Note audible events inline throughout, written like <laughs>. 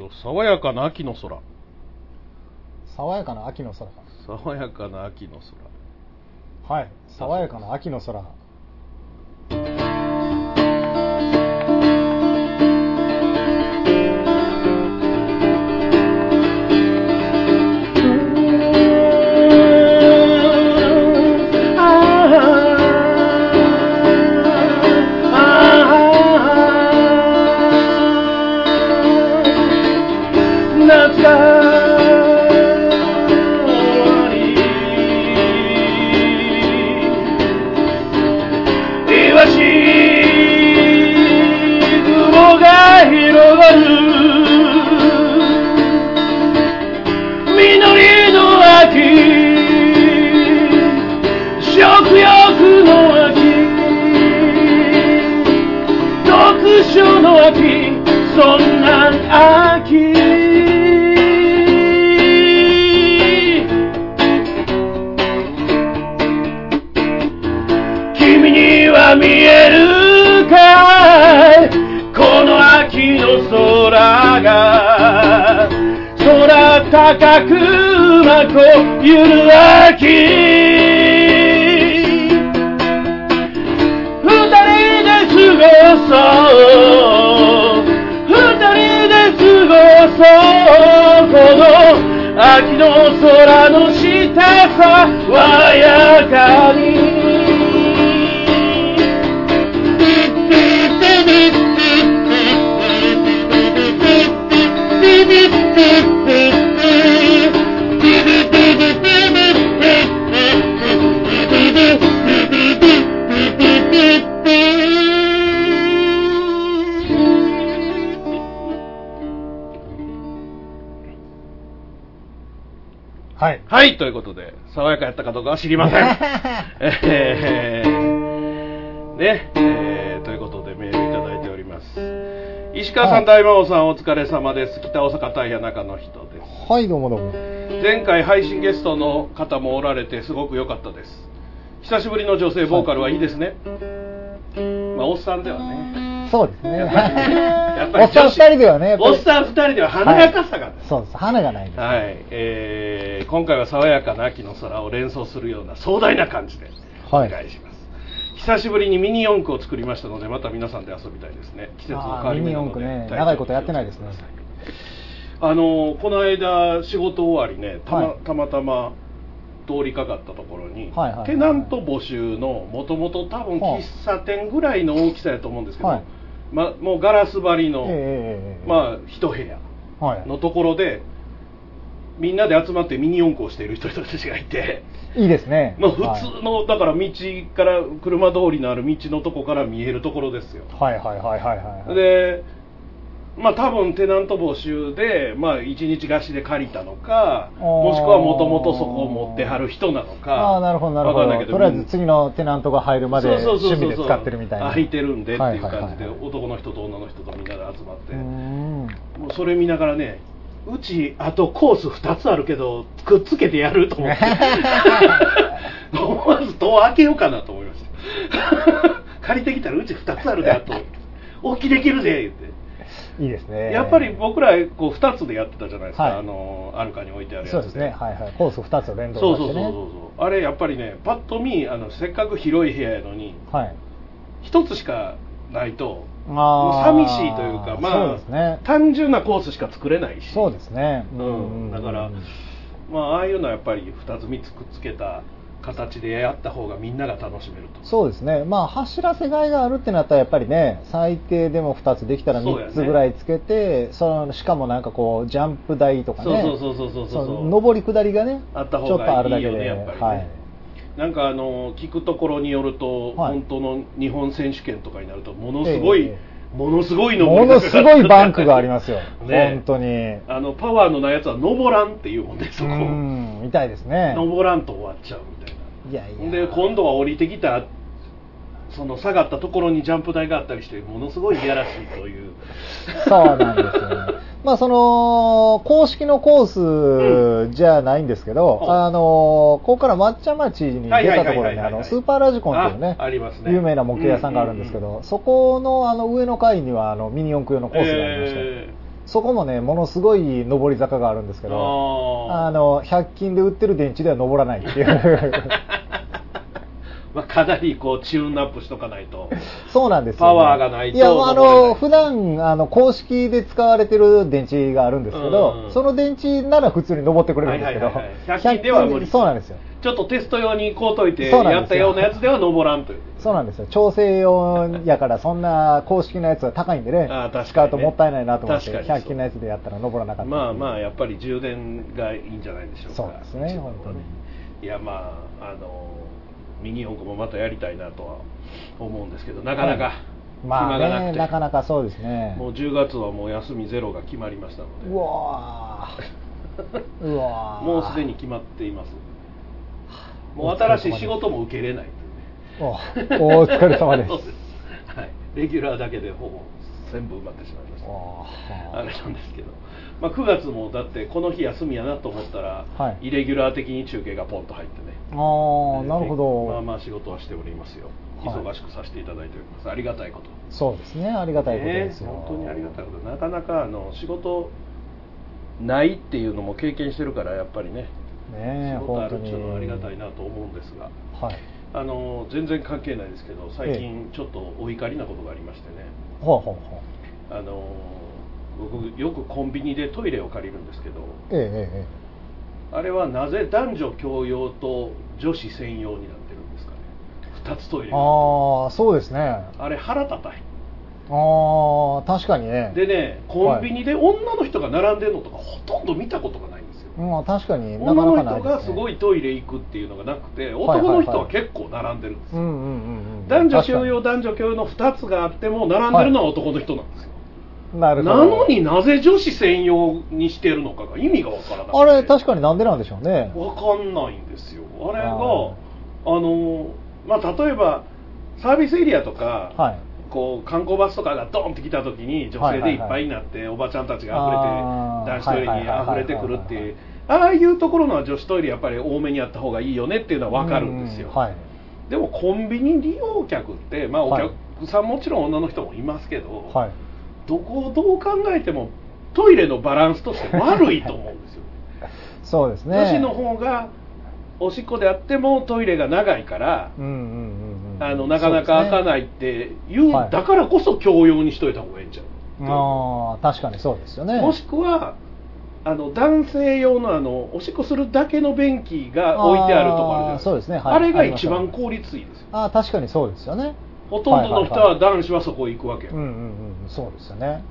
と爽やかな秋の空爽やかな秋の空。爽やかな秋の空はい。爽やかな秋の空。はい。はい、ということで、爽やかやったかどうかは知りません。<laughs> えー、ね、えー、ということでメールいただいております。石川さん、はい大魔王さん、お疲れ様です。北大阪大平中の人です。はい、どうもどうも。前回配信ゲストの方もおられてすごく良かったです。久しぶりの女性ボーカルはいいですね。まあ、おっさんではね。そうですね。やっぱりおっさん二人ではね、おっさん二人では華やかさが、そうです。花がないです。はい、えー今回は爽やかな秋の空を連想するような壮大な感じでおはい。願いします、久しぶりにミニ四駆を作りましたのでまた皆さんで遊びたいですね。季節の変わり目なのでね。長いことやってないですね。あのこの間仕事終わりねたま,、はい。たまたま通りかかったところに、はいはいはいテナント募集のもともと多分はあ喫茶店ぐらいの大きさやと思うんですけど、はいま、もうガラス張りの、ええええええまあ一部屋はい。のところでみんなで集まってミニ四駆をしている人たちがいて、いいですね。まあ、普通の、だから道から車通りのある道のとこから見えるところですよはい。はいはいはいはいはい。でまあ多分テナント募集で、まあ、一日貸しで借りたのかもしくはもともとそこを持ってはる人なのかああ、なるほどなるほど。とりあえず次のテナントが入るまで趣味で使ってるみたいな。空いてるんでっていう感じで、男の人と女の人とみんなで集まって。もうそれ見ながらねうちあとコース2つあるけどくっつけてやると思って。<laughs> 思わず戸を開けようかなと思いました。<laughs> 借りてきたらうち2つあるであと。<laughs> 大きいできるで言っていいですね。やっぱり僕らこう2つでやってたじゃないですか、はいあのアルカに置いてあるやつそうですね。はいはい。コース2つを連動そうそうそう。そうそうあれやっぱりねパッと見あのせっかく広い部屋やのにはい。1つしかないとあ寂しいというかまあそうですね。単純なコースしか作れないしそうですね。うん、だから、まあ、ああいうのはやっぱり2つ3つくっつけた形でやった方がみんなが楽しめると。そうですね、まあ、走らせがいがあるってなったら、やっぱりね、最低でも2つできたら3そうやね。つぐらいつけて、そのしかもなんかこう、ジャンプ台とかね、そうそうそうそうそうそ上り下りがね、あった方がいいよねやっぱりね、はい、なんかあの聞くところによると、はい。本当の日本選手権とかになるとものすごい、えものすごいのものすごいバンクがありますよ、<laughs> ね本当に。あのパワーのないやつは登らんっていうもんで <laughs> そこうん、みたいですね。登らんと終わっちゃうみたいいやいなや。で今度は降りてきたその下がったところにジャンプ台があったりしてものすごいいやらしいというそうなんですよね。まあその公式のコースじゃないんですけど、うん。あのここから抹茶町に出たところにあのスーパーラジコンっていうねね。有名な模型屋さんがあるんですけど、そこのあの上の階にはあのミニ四駆用のコースがありまして、えそこもね、ものすごい上り坂があるんですけど、ああの、100均で売ってる電池では登らないっていう。<laughs> まあ、かなりこうチューンアップしとかないと。<laughs> そうなんですよ、パワーがないといや、あ登れない。の、普段、あの、公式で使われてる電池があるんですけど、うんその電池なら普通に登ってくれるんですけど、はいはいはいはい。100均では無理。そうなんですよ。ちょっとテスト用にこうといてやったようなやつでは登らんという。そうなんですよ。調整用やから、そんな公式なやつは高いんでね、あー確かにね。使うともったいないなと思って、確かにそう。100均のやつでやったら登らなかった。まあまあやっぱり充電がいいんじゃないでしょうか。そうですね本当に。いやまああのミニ四駆もまたやりたいなとは思うんですけどなかなかはい。まあね、暇がなくて、なかなかそうですね。もう10月はもう休みゼロが決まりましたので。うわー。<laughs> うわー。もうすでに決まっています。もう新しい仕事も受けれないおお疲れ様 <laughs> です。はい、レギュラーだけでほぼ全部埋まってしまいました。あれなんですけど、まあ、9月もだってこの日休みやなと思ったら、はい。イレギュラー的に中継がポンと入ってね。ああ、なるほど。まあまあ仕事はしておりますよ。はい。忙しくさせていただいております、ありがたいこと。そうですね、ありがたいことですよ。ね本当にありがたいこと。なかなかあの仕事ないっていうのも経験してるからやっぱりね。ねえ仕事あるっていうのはありがたいなと思うんですが。はい。あの全然関係ないですけど最え近ちょっとお怒りなことがありましてね。ほうほうほう。あの僕よくコンビニでトイレを借りるんですけどええあれはなぜ男女共用と女子専用になってるんですかね？2つトイレああ、そうですね。あれ腹立たへんああ、確かにね。でねコンビニで女の人が並んでるのとかほとんど見たことがないんですようん、確かになか女のなかないです、ね。人がすごいトイレ行くっていうのがなくてはい男の人は結構並んでるんですようんうんうんうん。男女共用確か男女共用の2つがあっても並んでるのは男の人なんですよ、になるほど。なのになぜ女子専用にしてるのかが意味がわからなくてあれ、確かになんでなんでしょうね。わかんないんですよあれがああのまあ例えばサービスエリアとか、はい。こう観光バスとかがドンって来た時に女性でいっぱいになって、おばちゃんたちが溢れて男子トイレにはいはいはいはい溢れてくるっていうああいうところのは女子トイレやっぱり多めにあった方がいいよねっていうのは分かるんですよ、うはい。でもコンビニ利用客ってまあおはい客さんもちろん女の人もいますけど、はい。どこをどう考えてもトイレのバランスとして悪いと思うんですよ <laughs> そうですね。女子の方がおしっこであってもトイレが長いから、うんうんうんうん。あのなかなか開かないっていうはいだからこそ共用にしといた方がいいんちゃう？ああ、確かにそうですよね。もしくはあの男性用のあのおしっこするだけの便器が置いてあるとこあるじゃないですそうですね。はい。あれが一番効率いいですよ。ああ、確かにそうですよね。ほとんどの人は男子はそこ行くわけよ、うんうんうん、そうですよね。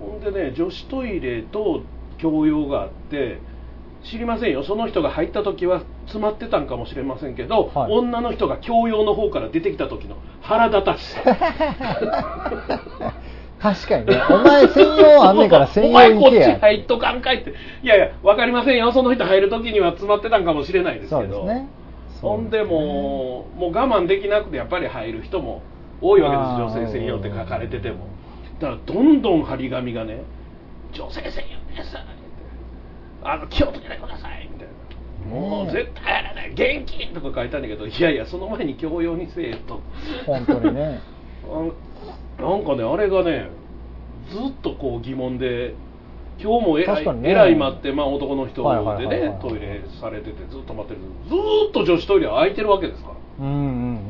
ほんでね女子トイレと共用があって知りませんよ。その人が入った時は詰まってたんかもしれませんけど、はい。女の人が共用の方から出てきた時の腹立たしさ <laughs> 確かにね。お前専用あんねんから専用お前こっち行けや。入っとかんかいって。いやいや分かりませんよ。その人入る時には詰まってたんかもしれないですけど。そうですね。ほんでもうもう我慢できなくてやっぱり入る人も多いわけです。女性専用って書かれてても。だからどんどん張り紙がね女性専用ですあの気をつけてくださいみたいなもう絶対やらない。現金とか書いたんだけどいやいやその前に共用にせえと。本当にね。<laughs> あなんかねあれがねずっとこう疑問で今日もえらい,、えらい待って、まあ、男の人でねトイレされててずっと待ってる。ずーっと女子トイレは空いてるわけですから。うんうんうんうんうん。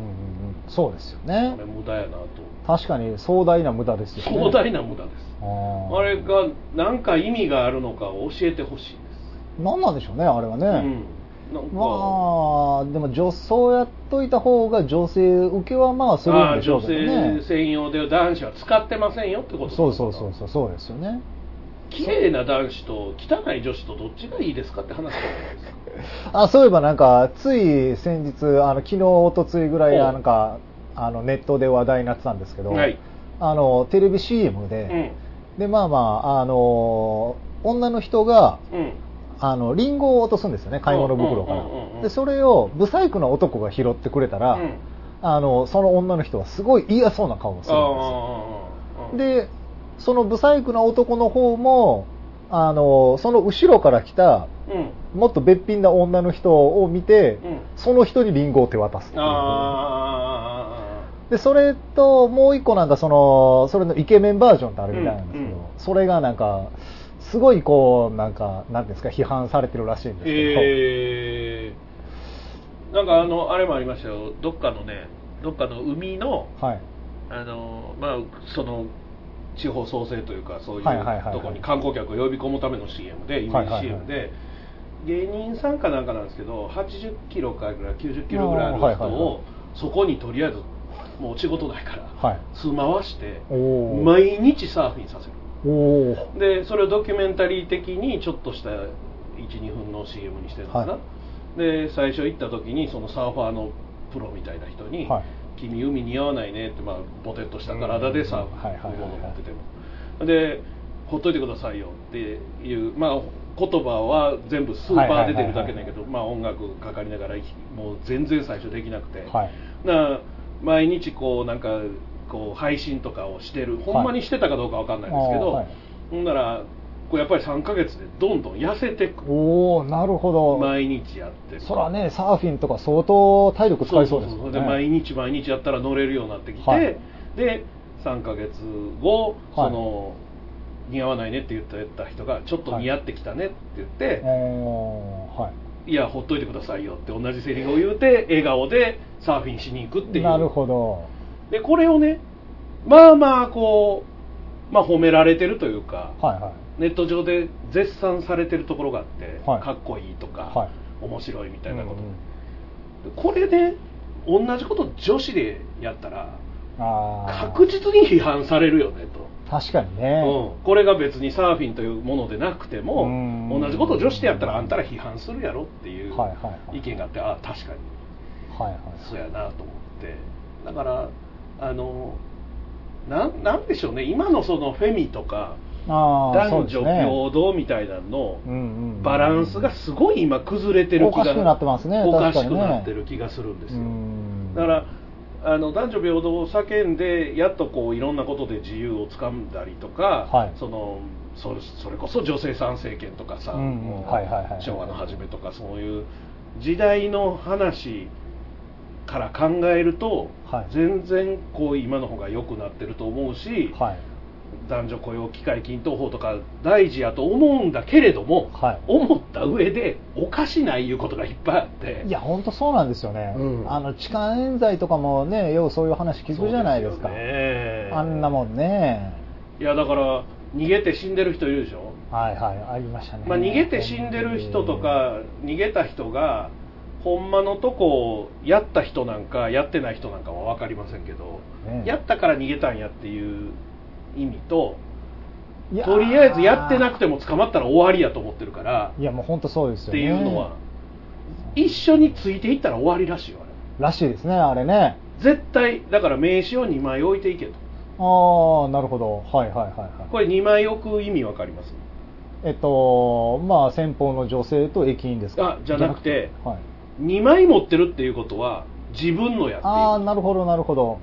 そうですよあねれ。無駄やなと。確かに壮大な無駄ですよね。壮大な無駄です。あれが何か意味があるのかを教えてほしいです。何なんでしょうね、あれはね。うんなんか、まあ、でも女装やっといた方が女性受けはまあするんでしょうけどね。性。専用で男子は使ってませんよってことそうそうそうそう、そうですよね。綺麗な男子と汚い女子とどっちがいいですかって話じゃないですか。<laughs> あそういえばなんか、つい先日、あの昨日、おとついぐらい、なんか、あのネットで話題になってたんですけど、はい。あのテレビ CM で、でまあまあ、あの女の人がうんうんあのリンゴを落とすんですよね、買い物袋かうんうんうん。でそれをブサイクな男が拾ってくれたら、うん。あのその女の人はすごい嫌そうな顔をするんですよ。で、そのブサイクな男の方も、あの、その後ろから来た、うん。もっとべっぴんな女の人を見て、うん。その人にリンゴを手渡すっていう。あでそれともう一個なんかそのそれのイケメンバージョンってあるみたいなんですけど、それがなんかすごいこうなんかなんですか批判されてるらしいんですけど、えー、なんかあのあれもありましたよ。どっかのねどっかの海のはい。あのまあその地方創生というかそういうところに観光客を呼び込むための CM でイメージ CM で、芸人さんかなんかなんですけど80キロから90キロぐらいある人を、そこにとりあえずもう仕事ないから、はい。住まわして毎日サーフィンさせるでそれをドキュメンタリー的にちょっとした12分の CM にしてるのかな、はで最初行った時にそのサーファーのプロみたいな人に「はい君海似合わないね」って、まあ、ボテッとした体でサーフうん。はいはいはいはい。ィンのもの持ってても。で「ほっといてくださいよ」っていうまあ言葉は全部スーパーで出てるだけだけどまあ音楽かかりながらもう全然最初できなくて、はい。毎日こうなんかこう配信とかをしてるほんまにしてたかどうかわかんないんですけど、はい。ほんならこうやっぱり3ヶ月でどんどん痩せてくおおなるほど。毎日やってそらねサーフィンとか相当体力使いそうですで毎日毎日やったら乗れるようになってきて、はい。で3ヶ月後、はい。その似合わないねって言った人がちょっと似合ってきたねって言って、はい。い、やほっといてくださいよって同じセリフを言うて笑顔でサーフィンしに行くっていう。なるほどでこれをねまあまあこう、まあ、褒められてるというか、はいはい。ネット上で絶賛されてるところがあって、はい。かっこいいとか、はい。面白いみたいなこと、うんうんこれね同じこと女子でやったら確実に批判されるよねと、確かにね、うん、これが別にサーフィンというものでなくてもうん。同じことを女子でやったらあんたら批判するやろっていうはいはいはい。意見があってああ確かに。はいはい。そうやなと思って。だからあのなんなんでしょうね。今のそのフェミとか男女平等みたいなのバランスがすごい今崩れてる気がおかしくなってますね。おかしくなってる気がするんですうよんだからあの男女平等を叫んでやっとこういろんなことで自由をつかんだりとか、はい。そのそれそれこそ女性参政権とかさ、うんうん。もうはいはいはい。昭和の初めとかそういう時代の話から考えると、はい。全然こう今の方が良くなってると思うし、はい。男女雇用機会均等法とか大事やと思うんだけれども、はい。思った上でおかしないいうことがいっぱいあって。いや本当そうなんですよね、うん。あの痴漢冤罪とかもねようそういう話聞くじゃないですか。ね。あんなもんね。いやだから逃げて死んでる人いるでしょ、はいはいありましたね、まあ、逃げて死んでる人とか逃げた人がほんまのとこやった人なんかやってない人なんかは分かりませんけど、ねやったから逃げたんやっていう意味ととりあえずやってなくても捕まったら終わりやと思ってるからいやもう本当そうですよね。っていうのは一緒についていったら終わりらしいよあれ。らしいですねあれね。絶対だから名刺を2枚置いていけと。ああなるほど。はいはいはいはい。これ2枚置く意味分かります？えっとまあ先方の女性と駅員ですか？あじゃなくてはい、2枚持ってるっていうことは自分のやってああいなるほどなるほど。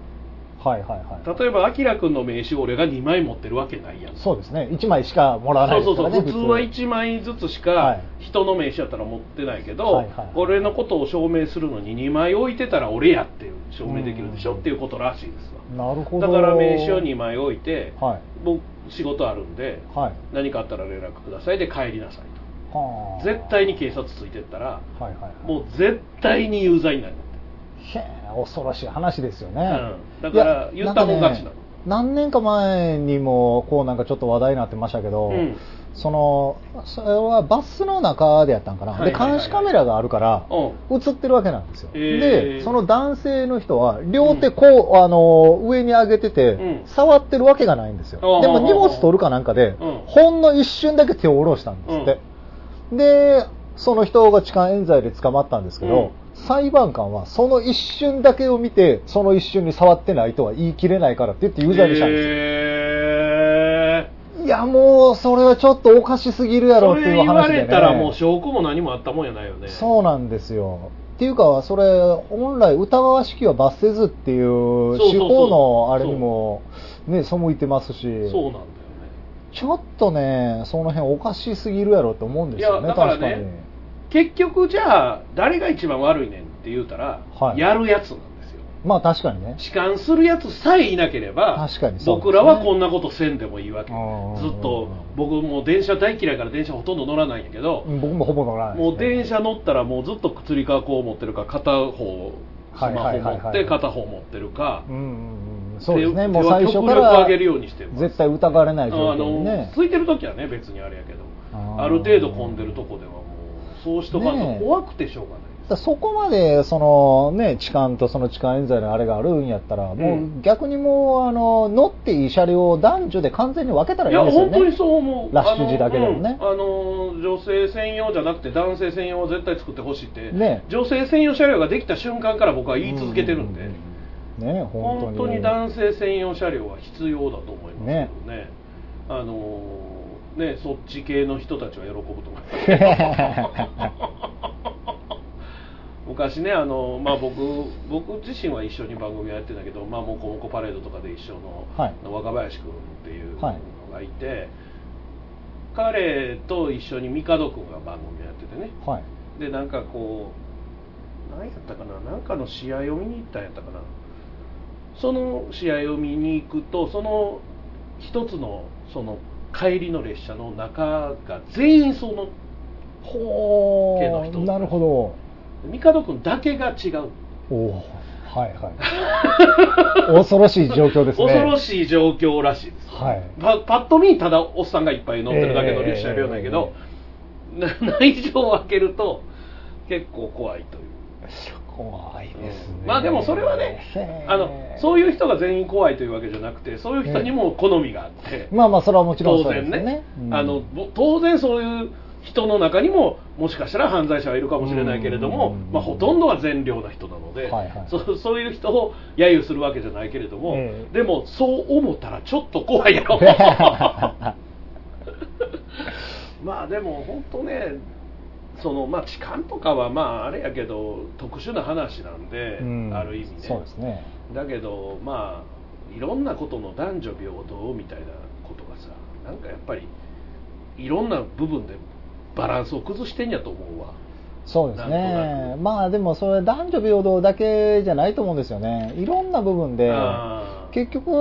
はいはいはい。例えばあきらくんの名刺を俺が2枚持ってるわけないやん。そうですね。1枚しかもらわないそうそうですからねそう普通は1枚ずつしかはい。人の名刺やったら持ってないけど、はいはい。俺のことを証明するのに2枚置いてたら俺やっていう証明できるでしょうん。っていうことらしいですわ。なるほど。だから名刺を2枚置いて、はい。僕仕事あるんではい。何かあったら連絡くださいで帰りなさいはあと絶対に警察ついてったらはいはいはい。もう絶対に有罪になる。へえ恐ろしい話ですよね、うん。だから言ったもん勝ちなの何年か前にもこうなんかちょっと話題になってましたけど、うん。そのそれはバスの中でやったんかな、はいはいはいはい。で監視カメラがあるからう映ってるわけなんですよ、え。ーでその男性の人は両手こう、あの上に上げてて、うん。触ってるわけがないんですよ、でも荷物取るかなんかで、うん。ほんの一瞬だけ手を下ろしたんですって、でその人が痴漢冤罪で捕まったんですけど、裁判官はその一瞬だけを見てその一瞬に触ってないとは言い切れないからって言って有罪にしたんです。よ、へいやもうそれはちょっとおかしすぎるやーろっていうそれ言わ話で、ね、れたらもう証拠も何もあったもんやないよね。そうなんですよ。っていうかそれ本来疑わしきは罰せずっていう。司法のあれにもね背いてますし。そうなんちょっとねその辺おかしすぎるやろって思うんですよねだからね確かに。結局じゃあ誰が一番悪いねんって言うたら、はい。やるやつなんですよ。まあ確かにね。痴漢するやつさえいなければ確かにね。僕らはこんなことせんでもいいわけ。ずっと僕もう電車大嫌いから電車ほとんど乗らないんやけど、うん僕もほぼ乗らないね。もう電車乗ったらもうずっとつり革こう持ってるか片方スマホ持って片方持ってるかうんうんうん。そうですね。手もう最初から上げるようにしてます。絶対疑われない状あ況にね。の。空いてる時はね別にあれやけどある程度混んでるとこではもうそうしとかんと怖くてしょうがないだからそこまで、そのね、痴漢とその痴漢冤罪のあれがあるんやったら、もう逆にもう、あの、乗っていい車両を男女で完全に分けたらいやいいですよね。本当にそう思う。ラッシュ時だけでもね。あの,、うん女性専用じゃなくて男性専用を絶対作ってほしいって、ね女性専用車両ができた瞬間から僕は言い続けてるんで、うね、本当に。男性専用車両は必要だと思いますけどね。あのねそっち系の人たちは喜ぶと思います。<laughs> 昔ねあの、まあ、僕僕自身は一緒に番組やってんだけど、まあ、モコモコパレードとかで一緒の、はい。若林君っていうのはいがい。て、彼と一緒に帝君が番組やっててね。はい。でなんかこう何やったかななんかの試合を見に行ったんやったかなその試合を見に行くとその一つのその帰りの列車の中が全員そのほ系の人ー、なるほ帝君だけが違うど。おーはいはい。<laughs> 恐ろしい状況ですね。恐ろしい状況らしいです、はいパパッと見ただおっさんがいっぱい乗ってるだけの列車両なんやけど、な <laughs> 内情を開けると結構怖いという怖いですね。まあでもそれはねあのそういう人が全員怖いというわけじゃなくてそういう人にも好みがあって、まあまあ、それはもちろん当そうです然ねよね。うん。あのぼ当然そういう人の中にももしかしたら犯罪者はいるかもしれないけれども、うん。まあ、ほとんどは善良な人なので、はいはい。そそういう人を揶揄するわけじゃないけれども、ええ。でもそう思ったらちょっと怖いやろ。<laughs> まあでも本当ねそのまあ痴漢とかはまああれやけど特殊な話なんで、うんある意味ねそうですね。だけどまあいろんなことの男女平等みたいなことがさなんかやっぱりいろんな部分でバランスを崩してんやと思うわそうですね。くまあでもそれ男女平等だけじゃないと思うんですよね。いろんな部分で、結局、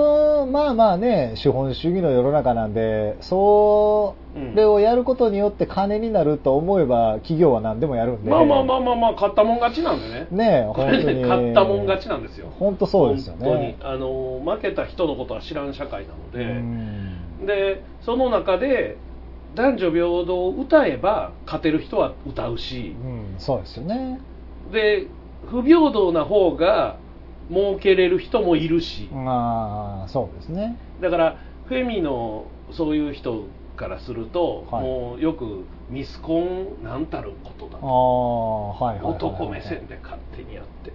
まあまあね、資本主義の世の中なんで、それをやることによって金になると思えば企業は何でもやるんで。まあまあまあまあまあ勝ったもん勝ちなんでねねえ、本当に。ね勝ったもん勝ちなんですよ本当そうですよね。本当にあの負けた人のことは知らん社会なのうで、んでその中で男女平等を歌えば勝てる人は歌うし、うん、そうですよね。で不平等な方が儲けれる人もいるし、まあ、そうですね。だからフェミのそういう人からすると、はいもうよくミスコンなんたることだあとあ、はいはい。男目線で勝手にやって、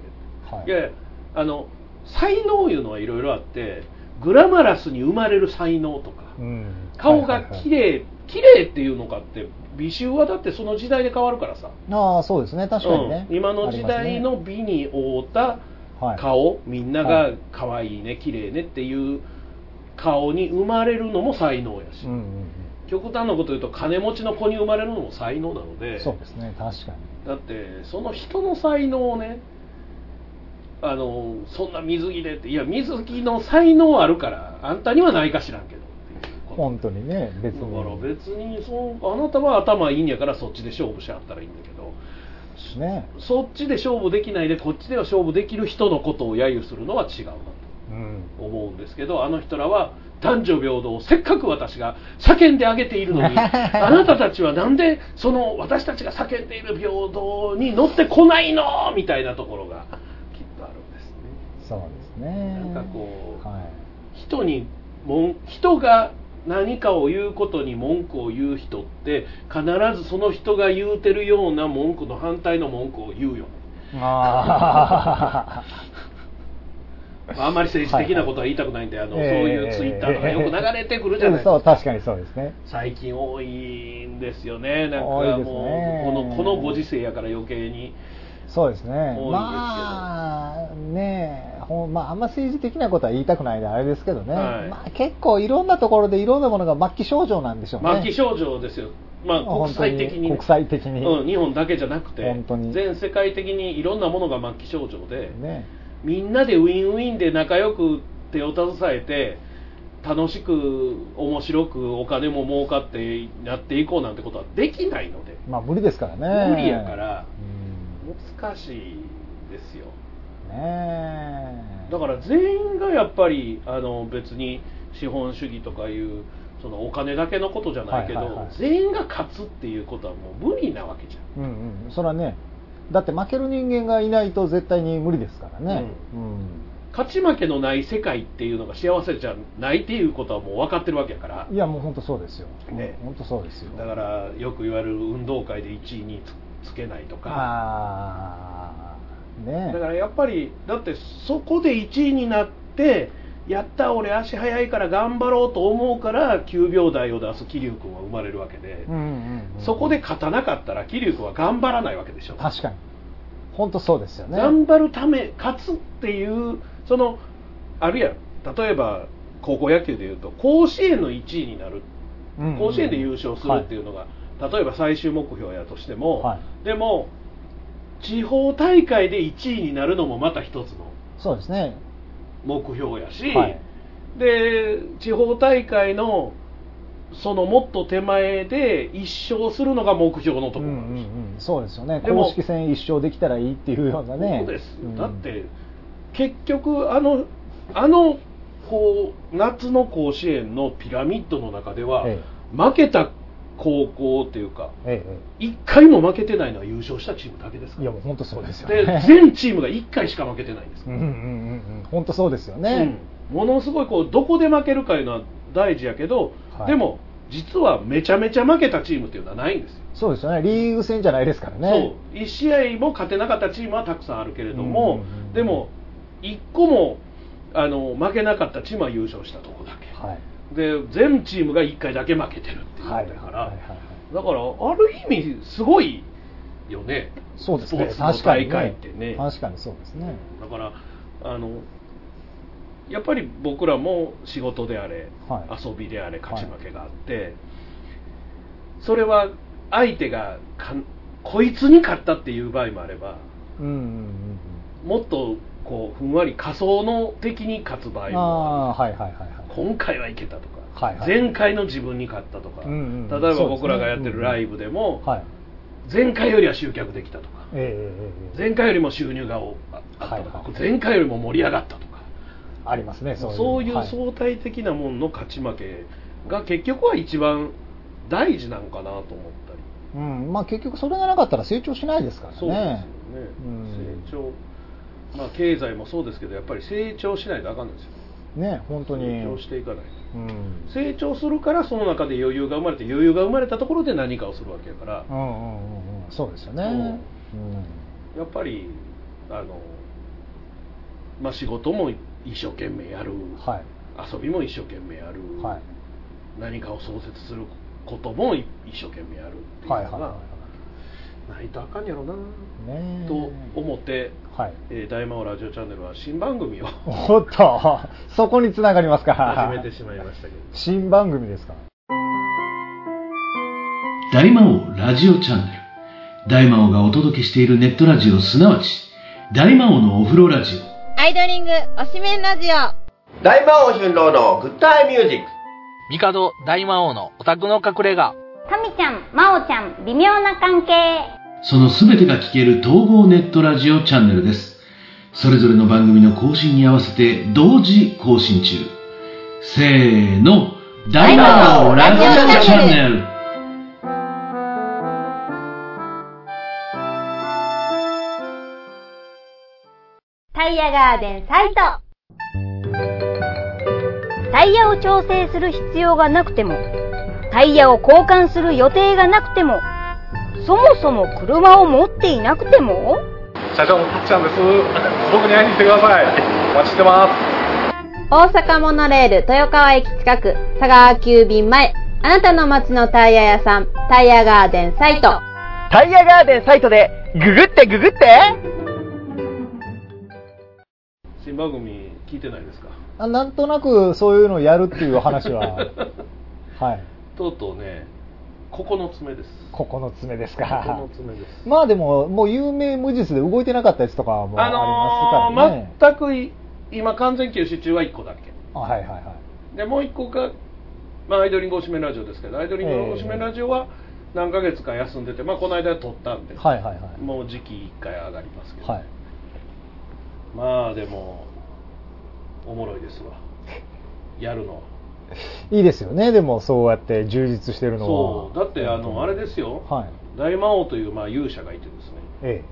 はい。いやあの才能いうのはいろいろあってグラマラスに生まれる才能とか、うん顔が綺麗綺麗っていうのかって美醜はだってその時代で変わるからさ、ああ、そうですね。確かにね。うん今の時代の美に合うたはい顔、みんなが可愛いね綺麗ねっていう顔に生まれるのも才能やし、うんうん極端なこと言うと金持ちの子に生まれるのも才能なのうでん。そうですね。確かに。だってその人の才能をねあのそんな水着でっていや水着の才能あるからあんたにはないか知らんけど本当にね、別だに。から別にそうあなたは頭いいんやからそっちで勝負しあったらいいんだけどね。そっちで勝負できないでこっちでは勝負できる人のことを揶揄するのは違うなとうん。思うんですけどあの人らは男女平等をせっかく私が叫んであげているのに <laughs> あなたたちはなんでその私たちが叫んでいる平等に乗ってこないの？みたいなところがきっとあるんですねそうですね。なんかこうはい。人にもん人が何かを言うことに文句を言う人って必ずその人が言うてるような文句の反対の文句を言うよねああんまり政治的なことは言いたくないんで、あのええそういうツイッターとかよく流れてくるじゃないですそう、か。確かにそうですね。最近多いんですよね。なんかもう、このこのご時世やから余計に。そうですね。多いですけどまあ、ねほんまあ、あんま政治的なことは言いたくないんであれですけどね。はいまあ、結構いろんなところでいろんなものが末期症状なんでしょうね。末期症状ですよ。まあ国際的にね、国際的に。うん、日本だけじゃなくて本当に全世界的にいろんなものが末期症状で、ね。みんなでウィンウィンで仲良く手を携えて楽しく面白くお金も儲かってやっていこうなんてことはできないのでまあ無理ですからね。無理やからうん難しいですよねえだから全員がやっぱりあの別に資本主義とかいうそのお金だけのことじゃないけど、はいはいはい全員が勝つっていうことはもう無理なわけじゃんうんうん。それはね、だって負ける人間がいないと絶対に無理ですからね。うん。勝ち負けのない世界っていうのが幸せじゃないっていうことはもう分かってるわけやからいやもう本当そうですよ。ね本当そうですよ。だからよく言われる運動会で1位につつけないとかああ、ね。だからやっぱりだってそこで1位になってやった俺足速いから頑張ろうと思うから9秒台を出す桐生君は生まれるわけで、うんうんうんそこで勝たなかったら桐生君は頑張らないわけでしょ。確かに。本当そうですよね。頑張るため勝つっていうそのあるやん例えば高校野球でいうと甲子園の1位になる。うんうん甲子園で優勝するっていうのが、例えば最終目標やとしても、はい。でも地方大会で1位になるのもまた一つのそうですね。目標やし、はいで地方大会のそのもっと手前で一勝するのが目標のところうんうんうん、そうですよね。公式戦一勝できたらいいっていうようなね。そうですよ、んだって結局あのあのこう夏の甲子園のピラミッドの中では、え負けた高校っていうかええ1回も負けてないのは優勝したチームだけですえ、からいやもう本当そうですよでね。全チームが1回しか負けてないんですから、うんうんうんうん、本当そうですよね。うんものすごいこうどこで負けるかいうのは大事やけど、はいでも実はめちゃめちゃ負けたチームっていうのはないんですよ、そうですよね。リーグ戦じゃないですからね。そう1試合も勝てなかったチームはたくさんあるけれども、うんでも1個もあの負けなかったチームは優勝したとこだけ、はい。で全チームが1回だけ負けてるっていう。のはい。だから、はいはいだからある意味すごいよね。そうですね。スポーツの大確かにね。会ってね。確かにそうですね。だからあのやっぱり僕らも仕事であれ、はい。遊びであれ勝ち負けがあって、それは相手がこいつに勝ったっていう場合もあればうんうんうん。もっとこうふんわり仮想の的に勝つ場合うん。もあはいはいはいはい。今回はいけたとか、はいはい。前回の自分に勝ったとか、うんうん例えば僕らがやってるライブでも、はい。前回よりは集客できたとか。ええええええ前回よりも収入がおああったとか、はいはい。前回よりも盛り上がったとか。ありますね、そういう。そういうはい。相対的なものの勝ち負けが結局は一番大事なのかなと思ったり。うん、まあ結局それがなかったら成長しないですからね。そうですよね、うん。成長まあ経済もそうですけどやっぱり成長しないとあかんですよね、本当に。成長していかないとうん。成長するからその中で余裕が生まれて余裕が生まれたところで何かをするわけやからうんうんうんうん。そうですよね。うん。やっぱりあの、まあ、仕事も一生懸命やる、はい。遊びも一生懸命やる、はい。何かを創設することも一生懸命やるっていうのがはいはいはないとあかんやろな、い。ねえと思って、はい。えー大魔王ラジオチャンネルは新番組をおっと、<laughs> そこにつながりますか。始めてしまいましたけど新番組ですか。大魔王ラジオチャンネル大魔王がお届けしているネットラジオすなわち大魔王のお風呂ラジオアイドリングおしめんラジオ大魔王春郎のグッタイミュージック。帝大魔王のオタクの隠れ家タミちゃん、マオちゃん、微妙な関係そのすべてが聞ける統合ネットラジオチャンネルです。それぞれの番組の更新に合わせて同時更新中。せーの、大魔王ラジオチャンネル。タイヤガーデンサイトタイヤを調整する必要がなくてもタイヤを交換する予定がなくてもそもそも車を持っていなくても？社長のたっちゃんです。僕に会いに来てください。お待ちしてます。大阪モノレール豊川駅近く佐川急便前あなたの街のタイヤ屋さんタイヤガーデンサイトタイヤガーデンサイトでググってググって新番組聞いてないですか？あなんとなくそういうのをやるっていう話は、<laughs> はい。とうとうね9つ目です9つ目です9か。つ目ですまあでも、もう有名無実で動いてなかったやつとかもありますからね。全くい今完全休止中は1個だけあはいはいはい。でもう1個が、まあ、アイドリングおしめラジオですけどアイドリングおしめラジオは何ヶ月か休んでて、まあ、この間撮ったんで、はいはいはい。もう時期1回上がりますけど、はい。まあでもおもろいですわやるのはいいですよね、でもそうやって充実してるのは。そうだってあのあれですよ、はい。大魔王というまあ勇者がいてですねえ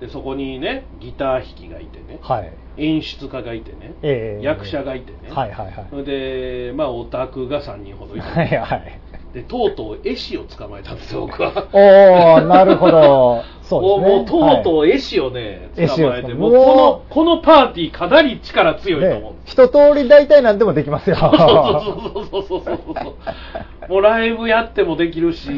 でそこにねギター弾きがいてねえ。はい。演出家がいてね、ええ役者がいてね、はいはいはい。それでまあオタクが3人ほどいて、はいはい。でとうとう絵師を捕まえたんですよ僕はおー、なるほど。<laughs> そうですね。もうとうとうう絵師をね、絵師を捕まえてもうこのこのパーティーかなり力強いと思うんね一通り大体何でもできますよ。<laughs> そうそうそうそうそうそうもうライブやってもできるし、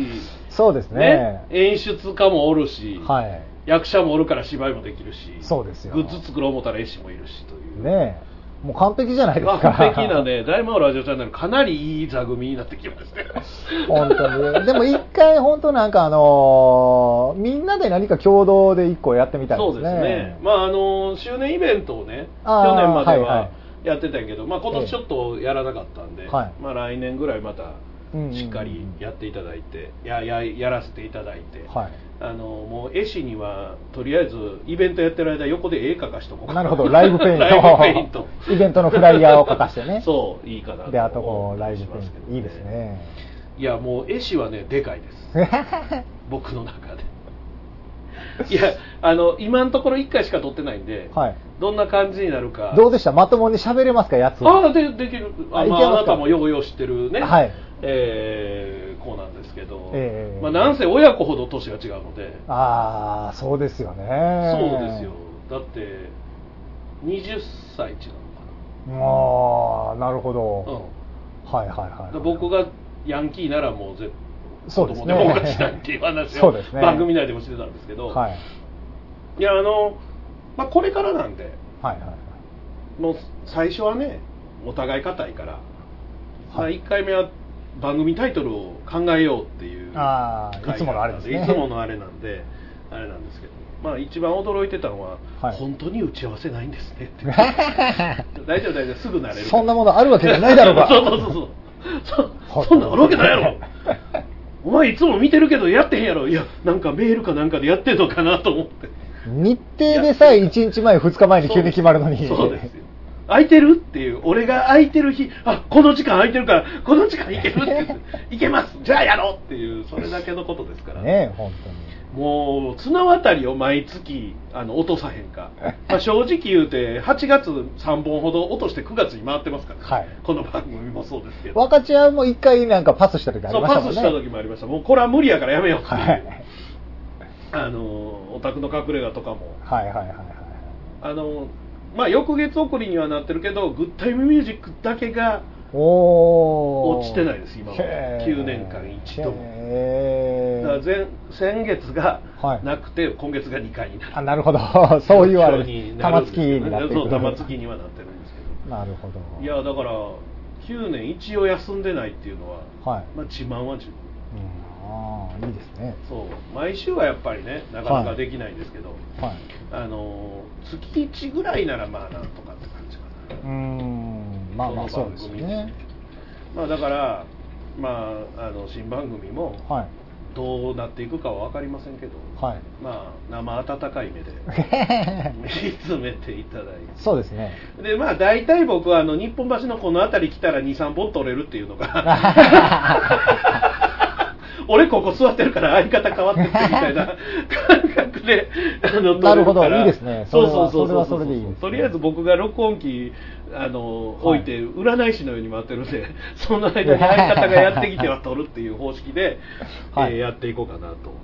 そうですねね。演出家もおるし、はい。役者もおるから芝居もできるしそうですよグッズ作ろう思ったら絵師もいるしというねえ。もう完璧じゃないですか。完璧なね大魔王ラジオチャンネルかなりいい座組になってきましたよ本当に。でも一回本当なんかあのーみんなで何か共同で一個やってみたいですね。そうですね、まああの周年イベントをね去年まではいははいやってたんやけど、まあ、今年ちょっとやらなかったんで、はいまあ、来年ぐらいまたしっかりやっていただいて、やややらせていただいて、はい。あのもう絵師にはとりあえずイベントやってる間横で絵描かしとこうかなるほど、ライブペイント。ライント <laughs> イベントのフライヤーを書かしてね。<laughs> そういいかなで、あとこう、ライブしペイント。いいですね。いやもう絵師はねでかいです <laughs> 僕の中でいやあの今のところ1回しか撮ってないんで、はい。どんな感じになるかどうでした？まともに喋れますか、やつ。ああでできるあ,、まあ、あなたもようよう知ってるね、はいえー子なんですけど、ええまあ、なんせ親子ほど年が違うので、ああ、そうですよね。そうですよだって20歳違うああ、なるほのど。かな、はいはいはい。うん、僕がヤンキーならもう絶そうですね子供でもおかしないっていう話を <laughs> そうですね番組内でもしてたんですけど、はい。いやあの、まあ、これからなんではいはい。もう最初はねお互い硬いから、まあ、はい1回目は番組タイトルを考えようっていうああ、いつものあれですね。いつものあれなんであれなんですけど。まあ一番驚いてたのは、はい。本当に打ち合わせないんですねって。<laughs> 大丈夫大丈夫すぐ慣れるそんなものあるわけじゃないだろうが。<laughs> そうそうそうそう。そそんなんあるわけないやろ。お前いつも見てるけどやってへんやろ。いやなんかメールかなんかでやってんのかなと思って。日程でさえ1日前、2日前に急に決まるのに。そうですよ空いてる？っていう。俺が空いてる日。あこの時間空いてるからこの時間行けるって言って。<laughs> 行けます。じゃあやろうっていうそれだけのことですから。ねえ、本当に。もう綱渡りを毎月あの落とさへんか、<laughs> まあ、正直言うて8月3本ほど落として9月に回ってますから、はい。この番組もそうですけど。分かち合いも一回なんかパスした時ありましたもんね。パスした時もありました。もうこれは無理やからやめようっていう、はい。あのオタクの隠れ家とかも。はいはいはいはい。あのまあ翌月送りにはなってるけどグッタイムミュージックだけが落ちてないです今までへー。9年間一度も。だから前先月がはい。なくて、今月が2回になる。あ、なるほど。<laughs> そういうあれに、きになっていく。そう玉突きにはなってるんですけなるほど。どいやだから9年一応休んでないっていうのは、はい。まあ、自慢は自分うん、ああ、いいですね。そう毎週はやっぱりねなかなかできないんですけど、はい。あの月1ぐらいならまあなんとかって感じかなうーん、まあまあそうですよね。まあだからまああの新番組もはい。どうなっていくかは分かりませんけど、はい。まあ生温かい目で <laughs> 見つめていただいてそうですね。でまあ大体僕はあの日本橋のこの辺り来たら23本取れるっていうのが <laughs> <laughs> 俺ここ座ってるから相方変わってってみたいな感覚であのなるほどいいですね。そうそうそうそれはそれでいいね。とりあえず僕が録音機あの置いて占い師のように回ってるんで <laughs> その間に相方がやってきては取るっていう方式で、はい。えーやっていこうかなと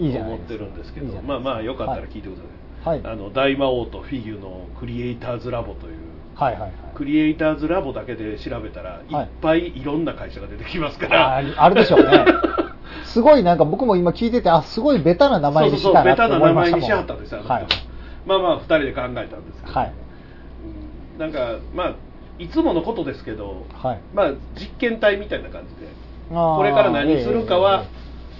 思ってるんですけどいいまあまあよかったら聞いてください、はい。あの大魔王とフィギュのクリエイターズラボというはいはいはい。クリエイターズラボだけで調べたら、はい。い、っぱいいろんな会社が出てきますから、ああるでしょうね。<laughs> すごいなんか僕も今聞いてて、あ、すごいベタな名前にしたなってそうそうベタな思いましたもん。名前にしはったんですよ、は。い。まあまあ2人で考えたんですけど、はい。うん。なんかまあいつものことですけど、はい。まあ実験体みたいな感じでこれから何するかは、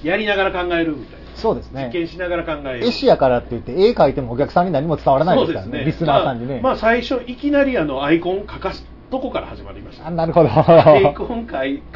えやりながら考えるみたいな。そうですね。実験しながら考える。絵師やからって言って絵描いてもお客さんに何も伝わらないですからね。リスナーさんにね、まあ、まあ最初いきなりあのアイコン書かすとこから始まりました？あなるほど。アイコン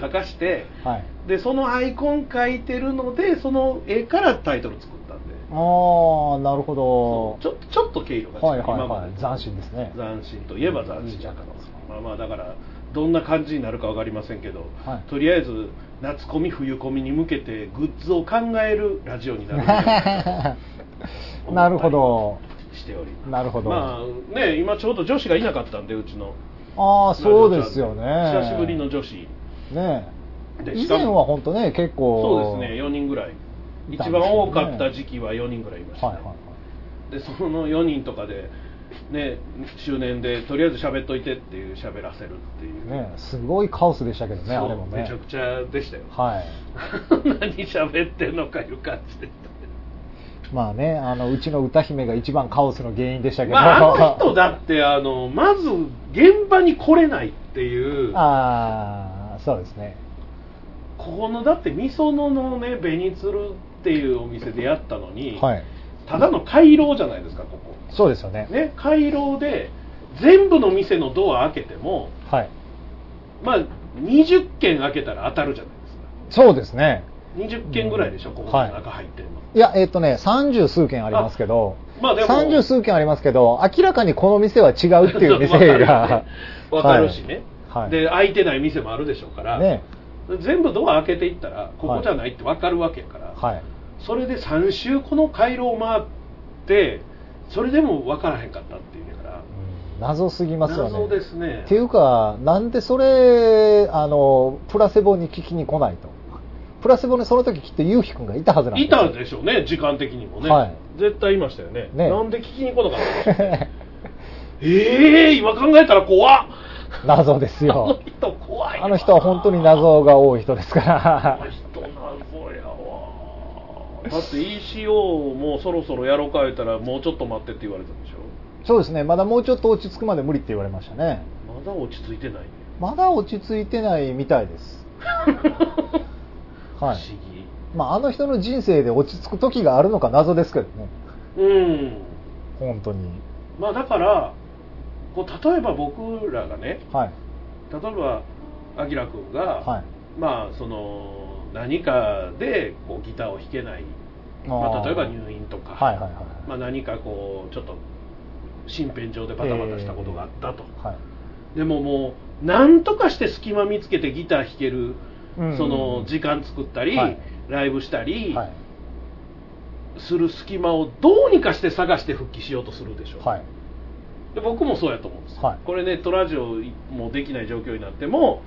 書かしてはい。でそのアイコン書いてるのでその絵からタイトル作ったんで。ああなるほちょちょっと経緯が違う。はいはい今まではい斬新ですね。斬新といえば斬新やからまあまあだからどんな感じになるか分かりませんけど、はい。とりあえず夏コミ冬コミに向けてグッズを考えるラジオになるんじゃな。<laughs> るほど。しておりなるほど。まあね今ちょうど女子がいなかったんでうちのああそうですよね。久しぶりの女子。ねでしかも以前は本当ね結構。そうですね4人ぐらい。一番多かった時期は4人ぐらいいました、ね。はいはいはい。でその4人とかでね周年でとりあえず喋っといてっていう喋らせるっていう。ねすごいカオスでしたけどねあれもね。めちゃくちゃでしたよ。はい。<laughs> 何喋ってんのかいう感じでまあねあのうちの歌姫が一番カオスの原因でしたけど、まああの人だってあのまず現場に来れないっていう。ああそうですね。ここのだってみそののね紅鶴っていうお店でやったのに、はい。ただの回廊じゃないですかここ。そうですよね。ね回廊で全部の店のドア開けてもはい。まあ20軒開けたら当たるじゃないですか。そうですね20軒ぐらいでしょ、ここの中入ってるの、いやえっ、とね三十数件ありますけどまあでも。三十数件ありますけど明らかにこの店は違うっていう店が。<laughs> わかるしね、はい。で開いてない店もあるでしょうから、ね。全部ドア開けていったらここじゃないって分かるわけやから、はい。それで3周この回廊を回ってそれでも分からへんかったっていうんやから謎すぎますよね。謎ですね。っていうかなんでそれあのプラセボに聞きに来ないとプラセボにその時きっとゆうひくんがいたはずなんですいよたでしょうね時間的にもね、はい。絶対いましたよね。ね。なんで聞きに来なかったの？<laughs> ええ今考えたら怖っ。謎ですあのよ人怖いわあの人は本当に謎が多い人ですかあのら人謎やわ。だって ECO もうそろそろやろうか言ったらもうちょっと待ってって言われたでしょ？そうですね。まだもうちょっと落ち着くまで無理って言われましたね。まだ落ち着いてない。ねまだ落ち着いてないみたいです。は <laughs> い不思議。まああの人の人生で落ち着く時があるのか謎ですけどね。うん。本当に。まあだからこう例えば僕らがねはい。例えばあきらくんが、はい。まあその何かでこうギターを弾けない、まあ、例えば入院とか、はいはいはい。まあ、何かこうちょっと身辺上でバタバタしたことがあったと、はい。でももう何とかして隙間見つけてギター弾ける、うん。その時間作ったり、はい。ライブしたりはい。する隙間をどうにかして探して復帰しようとするでしょ、はい。で僕もそうやと思うんです。よ、はい。これネットラジオもできない状況になっても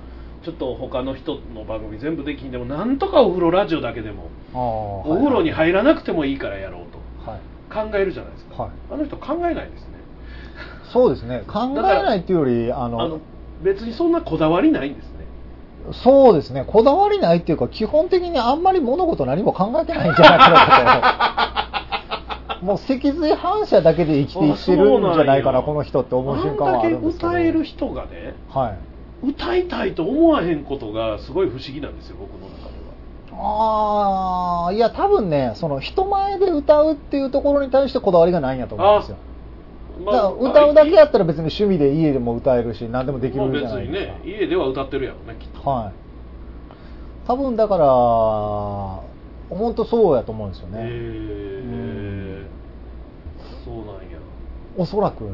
ちょっと他の人の番組全部できんでもなんとかお風呂ラジオだけでもあーお風呂に入らなくてもいいからやろうとはい。考えるじゃないですか、はい。あの人考えないですね。そうですね。考えないっていうよりあのあの別にそんなこだわりないんです。ねそうですね。こだわりないっていうか基本的にあんまり物事何も考えてないんじゃないかなともう脊髄反射だけで生きていってるんじゃないかなこの人って思う瞬間はあるんですけど。あんだけ歌える人がねはい。歌いたいと思わへんことがすごい不思議なんですよ僕の中では。ああいや多分ねその人前で歌うっていうところに対してこだわりがないんやと思うんですよだから歌うだけやったら別に趣味で家でも歌えるし何でもできまあるじゃない別にですか、ね家では歌ってるやろねきっと。はい。多分だから本当そうやと思うんですよへね、えそうなんや。おそらく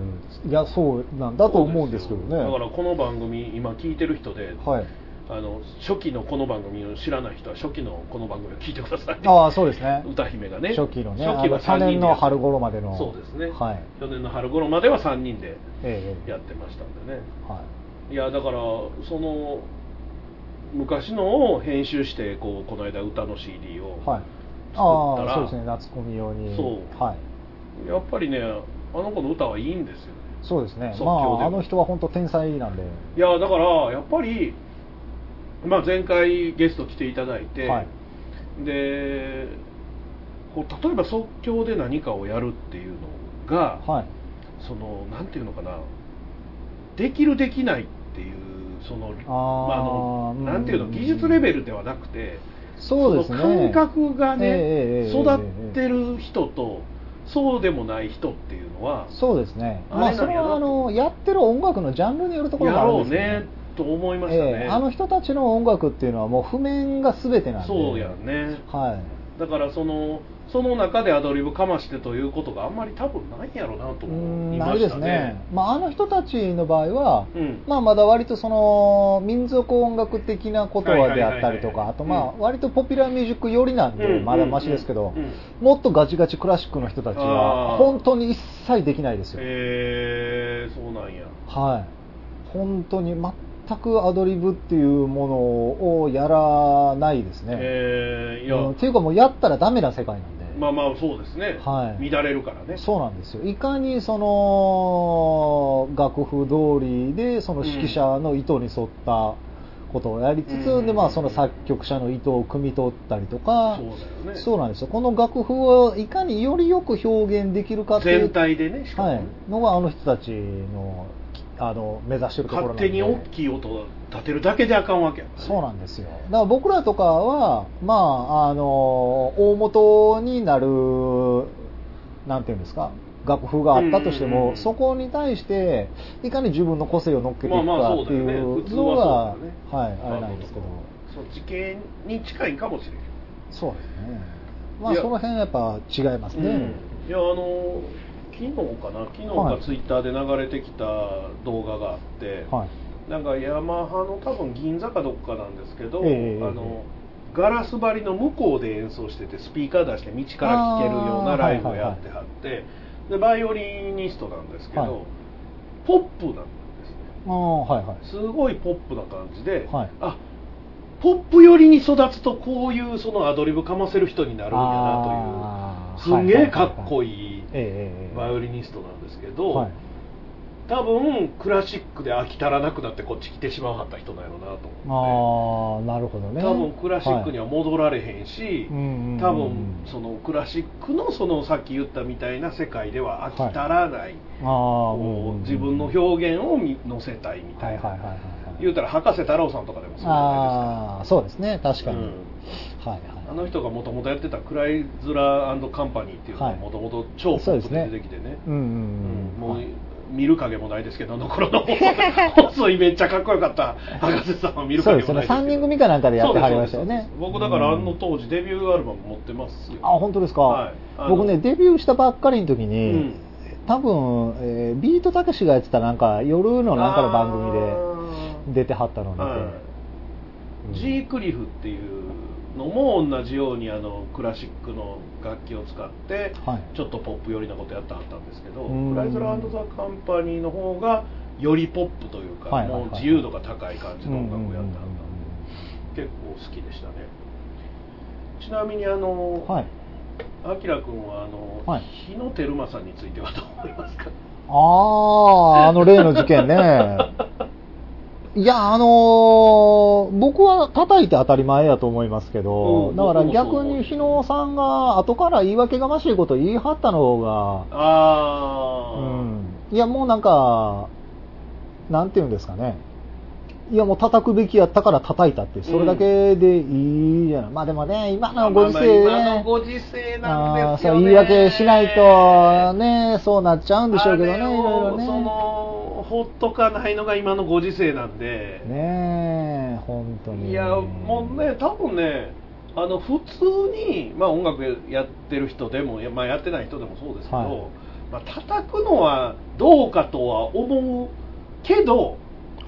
いやそうなんだと思うんですけどね。だからこの番組今聞いてる人で、はいあの初期のこの番組を知らない人は初期のこの番組を聞いてください。ああそうですね。歌姫がね。初期のね初期はあの去3人で。年の春頃までの。そうですね、はい。去年の春頃までは3人でええ。やってましたんでね。はい。いやだからその昔のを編集してこうこの間歌の CD をはい。作ったらああそうですね。夏コミ用に。そう。はい。やっぱりねあの子の歌はいいんですよね。そうですね。即まああの人は本当天才なんで。いやだからやっぱり、まあ、前回ゲスト来ていただいて、はい。でこう例えば即興で何かをやるっていうのが、はい。そのなんていうのかなできるできないっていうそのまあ、あのうん。なんていうの技術レベルではなくてそうですね。感覚がね、ええええ育ってる人とそうでもない人っていうのはそうですね。まあそれはあのやってる音楽のジャンルによるところやろうがあるんですよねと思いましたね、ええあの人たちの音楽っていうのはもう譜面が全てなんで。そうやんね。はい。だからそのその中でアドリブかましてということがあんまり多分ないんやろうなと思いんないですましたね。ね、まあ、あの人たちの場合は、うん。まあ、まだ割とその民族音楽的な言葉であったりとかあとまあうん。割とポピュラーミュージック寄りなんでうんまだマシですけどもっとガチガチクラシックの人たちは本当に一切できないですよ。えー、そうなんや。はい。本当に全くアドリブっていうものをやらないですね、えー、いや、うんっていうかもうやったらダメな世界なんで、まあまあそうですね、はい。乱れるからね。そうなんですよ。いかにその楽譜通りでその指揮者の意図に沿ったことをやりつつ、うん。でまあその作曲者の意図を汲み取ったりとか、そうだよね。そうなんですよ。この楽譜をいかによりよく表現できるかっていう全体でねしかも。はねい、のがあの人たちのあの目指してるところなんで。勝手に大きい音を立てるだけであかんわけやからね。そうなんですよ。だから僕らとかはまああの大元になるなんていうんですか楽譜があったとしても、うんうんうん。そこに対していかに自分の個性を乗っけていくまあまあかっていそうのが、そうだよね。はいあれなんですけど、そう地形に近いかもしれんそうですね。まあその辺やっぱ違いますね、うん。いやあの昨日かな？昨日はい。かツイッターで流れてきた動画があって、はい。なんかヤマハの多分銀座かどっかなんですけど、ええあのガラス張りの向こうで演奏しててスピーカー出して道から聴けるようなライブをやってはって、でバイオリニストなんですけど、はい。ポップなんですね。ああはいはい。すごいポップな感じで、はい。あポップ寄りに育つとこういうそのアドリブかませる人になるんやなという。すんげえかっこいいバイオリニストなんですけど、はい。多分クラシックで飽き足らなくなってこっち来てしまうはった人なんやろうなと思って。ああなるほどね。多分クラシックには戻られへんし、はい多分そのクラシックのそのさっき言ったみたいな世界では飽き足らない、ああこう自分の表現を見乗せたいみたいな、はいはいはいはいはい。言うたら博士太郎さんとかでもそうじゃないああそうですね確かに、うん。はいはいあの人がもともとやってたクライズラーカンパニーっていうのははい。もともと超ポップで出てきてね。うんうんもうはい見る影もないですけどあの頃の <laughs> 細いめっちゃかっこよかった。博士さんは見る影もないですよね。3人組かなんかでやってはりましたよね。僕だからあの当時デビューアルバム持ってますよ。あ本当ですか、はい。僕ねデビューしたばっかりの時に、うん。多分、えービートたけしがやってたなんか夜のなんかの番組あで出てはったのを見て、ーはい。うんジークリフっていうのも同じようにあのクラシックの楽器を使って、はい。ちょっとポップ寄りなことやってはったんですけどうん。クライズラーザ・カンパニーの方がよりポップというか、もう自由度が高い感じの音楽をやってはったんで、うん結構好きでしたね。ちなみにあの、はい。あきらくんはあの、はい。日野照正についてはどう思いますか？あああの例の事件ねいやあのー僕は叩いて当たり前やと思いますけど、うんだから逆に日野さんが後から言い訳がましいこと言い張ったの方がああ、うん。いやもうなんか、なんていうんですかね。いやもう叩くべきやったから叩いたって、それだけでいいじゃない。まあでもね、今のご時世まあまあ今のね、ご時世なんですよね言い訳しないとね、そうなっちゃうんでしょうけどね、いあれをろいろね。そのほっとかないのが今のご時世なんで、ねえ、本当に。いやもうね多分ねあの普通に、まあ、音楽やってる人でも、やまあ、やってない人でもそうですけど、はいまあ叩くのはどうかとは思うけど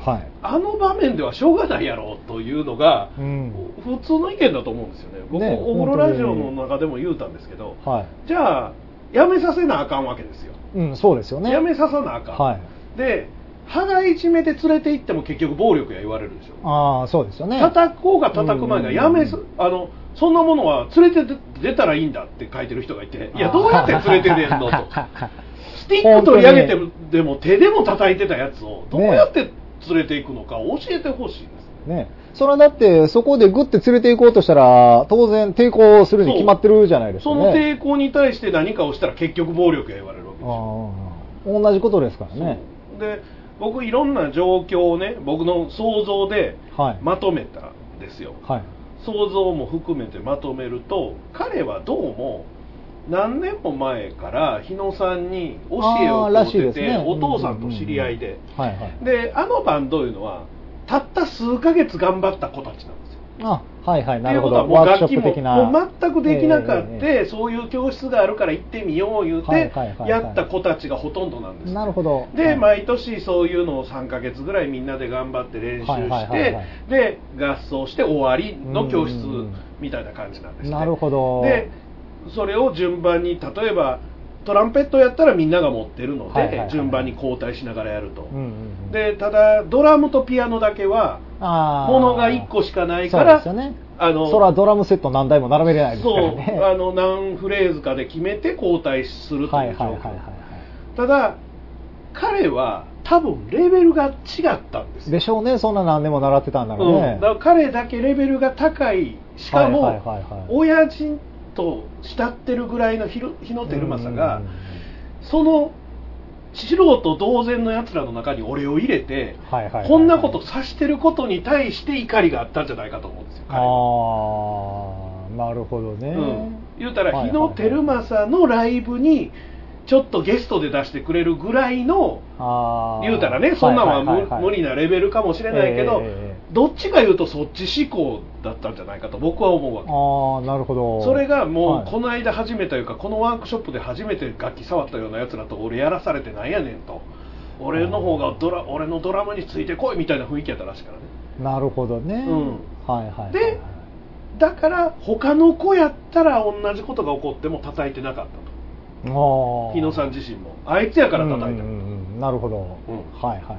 はい。あの場面ではしょうがないやろというのが、うん。普通の意見だと思うんですよね僕、ねお風呂ラジオの中でも言うたんですけど、はい。じゃあやめさせなあかんわけですよ、うん、そうですよね。やめささなあかん、はい。で羽いじめで連れて行っても結局暴力や言われるでしょああ、そうですよね。叩こうが叩く前がやめす、あのそんなものは連れて出たらいいんだって書いてる人がいて <laughs> いやどうやって連れて出んのと <laughs> スティック取り上げてもでも手でも叩いてたやつをどうやって連れていくのか教えてほしいです、ね。それはだって、そこでグッて連れて行こうとしたら、当然抵抗するに決まってるじゃないですかそね。の抵抗に対して何かをしたら結局暴力や言われるわけですよ同じことですからね。で僕いろんな状況をね僕の想像ではい。まとめたんですよ、はい。想像も含めてまとめると彼はどうも何年も前から日野さんに教えを請うてて、ねお父さんと知り合いで。であのバンドいうのはたった数ヶ月頑張った子たちなんですよ。あ、はいはい、なるほど。っていうことはもう楽器も。もう全くできなかった、えええそういう教室があるから行ってみよう言うて、やった子たちがほとんどなんですなるほど。で、はい。毎年そういうのを3ヶ月ぐらいみんなで頑張って練習して、で合奏して終わりの教室うんみたいな感じなんですね。なるほど。でそれを順番に例えばトランペットやったらみんなが持ってるので、はいはいはい順番に交代しながらやると、うんうんうん、でただドラムとピアノだけはものが1個しかないからそね。あのそらドラムセット何台も並べれないですかそうらね。あの何フレーズかで決めて交代するとはいいう状況、はいはいはいはただ彼は多分レベルが違ったんですでしょうね、そんな何年も習ってたんだろうね。うん、だ。から彼だけレベルが高い。しかも、はいはいはいはい。親父と慕ってるぐらいの日野日野照正が、うんうん。その素人同然のやつらの中に俺を入れて、こんなことさしてることに対して怒りがあったんじゃないかと思うんですよああ、なるほどね。うん、言うたらはい日野照正のライブにちょっとゲストで出してくれるぐらいの言うたらねそんなんは無,、理なレベルかもしれないけど、ええどっちか言うとそっち思考だったんじゃないかと僕は思うわけ。ああ、なるほど。それがもはい。うこの間初めてというかこのワークショップで初めて楽器触ったようなやつらと俺やらされてなんやねんと。俺の方がドラ俺のドラムについてこいみたいな雰囲気やったらしいからね。なるほどね。うん。はいはいはいはい。でだから他の子やったら同じことが起こっても叩いてなかったと日野さん自身もあいつやから叩いた、うんうんうんなるほど。うん。はいはいはい。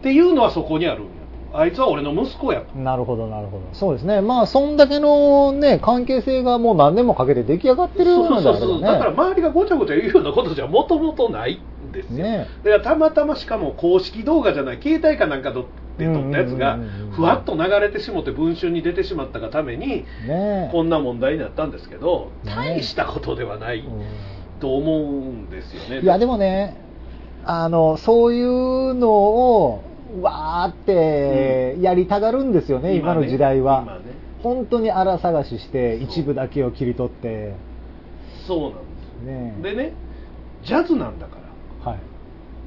っていうのはそこにあるんやと。あいつは俺の息子やと。なるほど、なるほど。そうですね。まあ、そんだけのね、関係性がもう何年もかけて出来上がってるそうのであればね。そうそうだから周りがごちゃごちゃ言うようなことじゃもともとないんですよ、ね。だからたまたましかも公式動画じゃない携帯かなんかで撮ったやつがふわっと流れてしもて文春に出てしまったがためにねこんな問題になったんですけどね大したことではない。うんと思うんですよねいや、でもね、あの、そういうのを、わーってやりたがるんですよね、今の時代は。今ね。本当に荒探しして、一部だけを切り取って、そうなんですねよでねジャズなんだから。はい。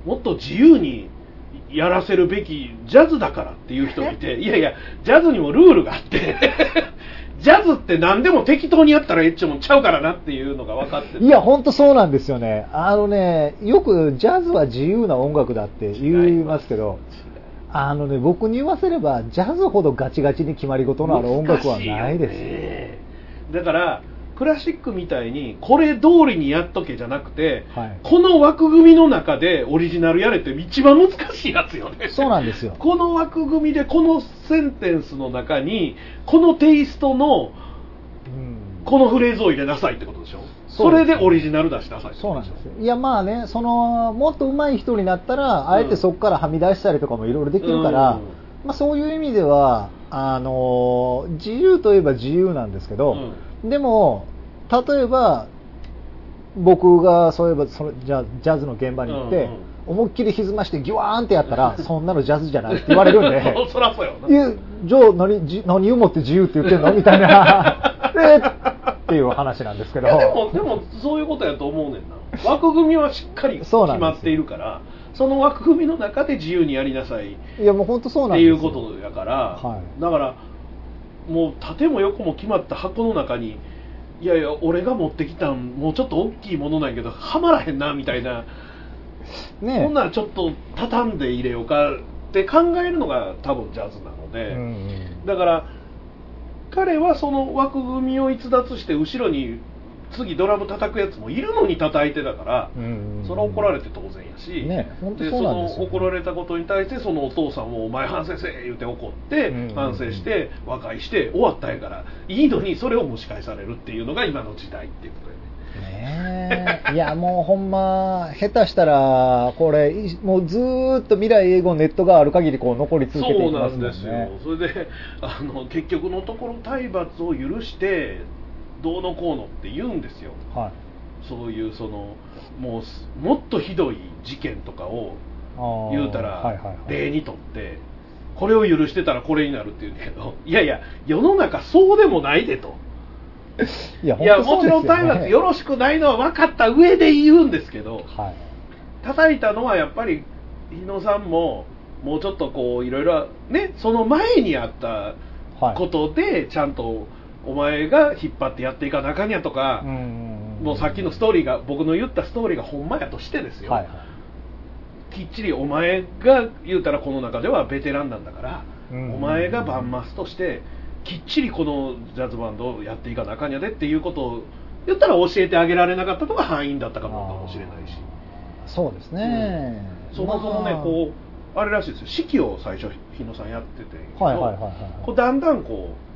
もっと自由にやらせるべきジャズだからっていう人がいて <laughs> いやいやジャズにもルールがあってジャズって何でも適当にやったらええっちゅうもんちゃうからなっていうのが分かってて。いや、本当そうなんですよね。あのね、よくジャズは自由な音楽だって言いますけど、あのね、僕に言わせれば、ジャズほどガチガチに決まり事のある音楽はないですよね。だからクラシックみたいにこれ通りにやっとけじゃなくて、はい。この枠組みの中でオリジナルやれって一番難しいやつよね。そうなんですよ。<laughs> この枠組みでこのセンテンスの中にこのテイストのうん。このフレーズを入れなさいってことでしょ？それでオリジナル出しなさいそうなんですよ。いや、まあね、その、もっと上手い人になったら、あえてそこからはみ出したりとかもいろいろできるから、うん。まあそういう意味では、あの、自由といえば自由なんですけど、でも、例えば、僕がそういえばそのじゃあジャズの現場に行って、うんうん。思いっきり歪ましてギュワーンってやったら、そんなのジャズじゃないって言われるんで、<laughs> そらそうよじゃあ何、じ何をもって自由って言ってんの？みたいな、<laughs> えっていう話なんですけど。でもでもそういうことやと思うねんな。枠組みはしっかり決まっているからその枠組みの中で自由にやりなさいいや、もう本当そうってなんですよ。いうことやから、はい。だからもう縦も横も決まった箱の中にいやいや俺が持ってきたんもうちょっと大きいものなんやけどはまらへんなみたいな、ねほんならちょっと畳んで入れようかって考えるのが多分ジャズなので、うんうん。だから彼はその枠組みを逸脱して後ろに次ドラム叩くやつもいるのに叩いてだから、うんうんうん。それは怒られて当然やし、ね本当でそですよ。の怒られたことに対してそのお父さんも「お前反省せえ」言うて怒って、うんうんうん。反省して和解して終わったんやからいいのにそれを蒸し返されるっていうのが今の時代っていうことでね。ねえ。いやもうほんま下手したらこれいもうずーっと未来英語ネットがある限りこう残り続けていそうなきますもんね。んですよ。それであの結局のところ体罰を許してどうのこうのって言うんですよ。はい。そういうそのもうすもっとひどい事件とかを言うたらはいはいはい。例にとってこれを許してたらこれになるって言うんだけど <laughs> いやいや世の中そうでもないでと。いやいやもちろん台湾ってよろしくないのは分かった上で言うんですけどはい。叩いたのはやっぱり日野さんももうちょっとこういろいろねその前にあったはい。ことでちゃんとお前が引っ張ってやっていかなあかんやとか、うん。うんうんもうさっきのストーリーが僕の言ったストーリーがほんまやとしてですよ、はいはい。きっちりお前が言うたらこの中ではベテランなんだから、うん。お前がバンマスとしてきっちりこのジャズバンドをやっていかなあかんやでっていうことを言ったら教えてあげられなかったのが敗因だったかもかもしれないし。そうですね、そもそもね、まあ。こうあれらしいですよ。指揮を最初日野さんやってて。はいはいはいはい。こうだんだんこう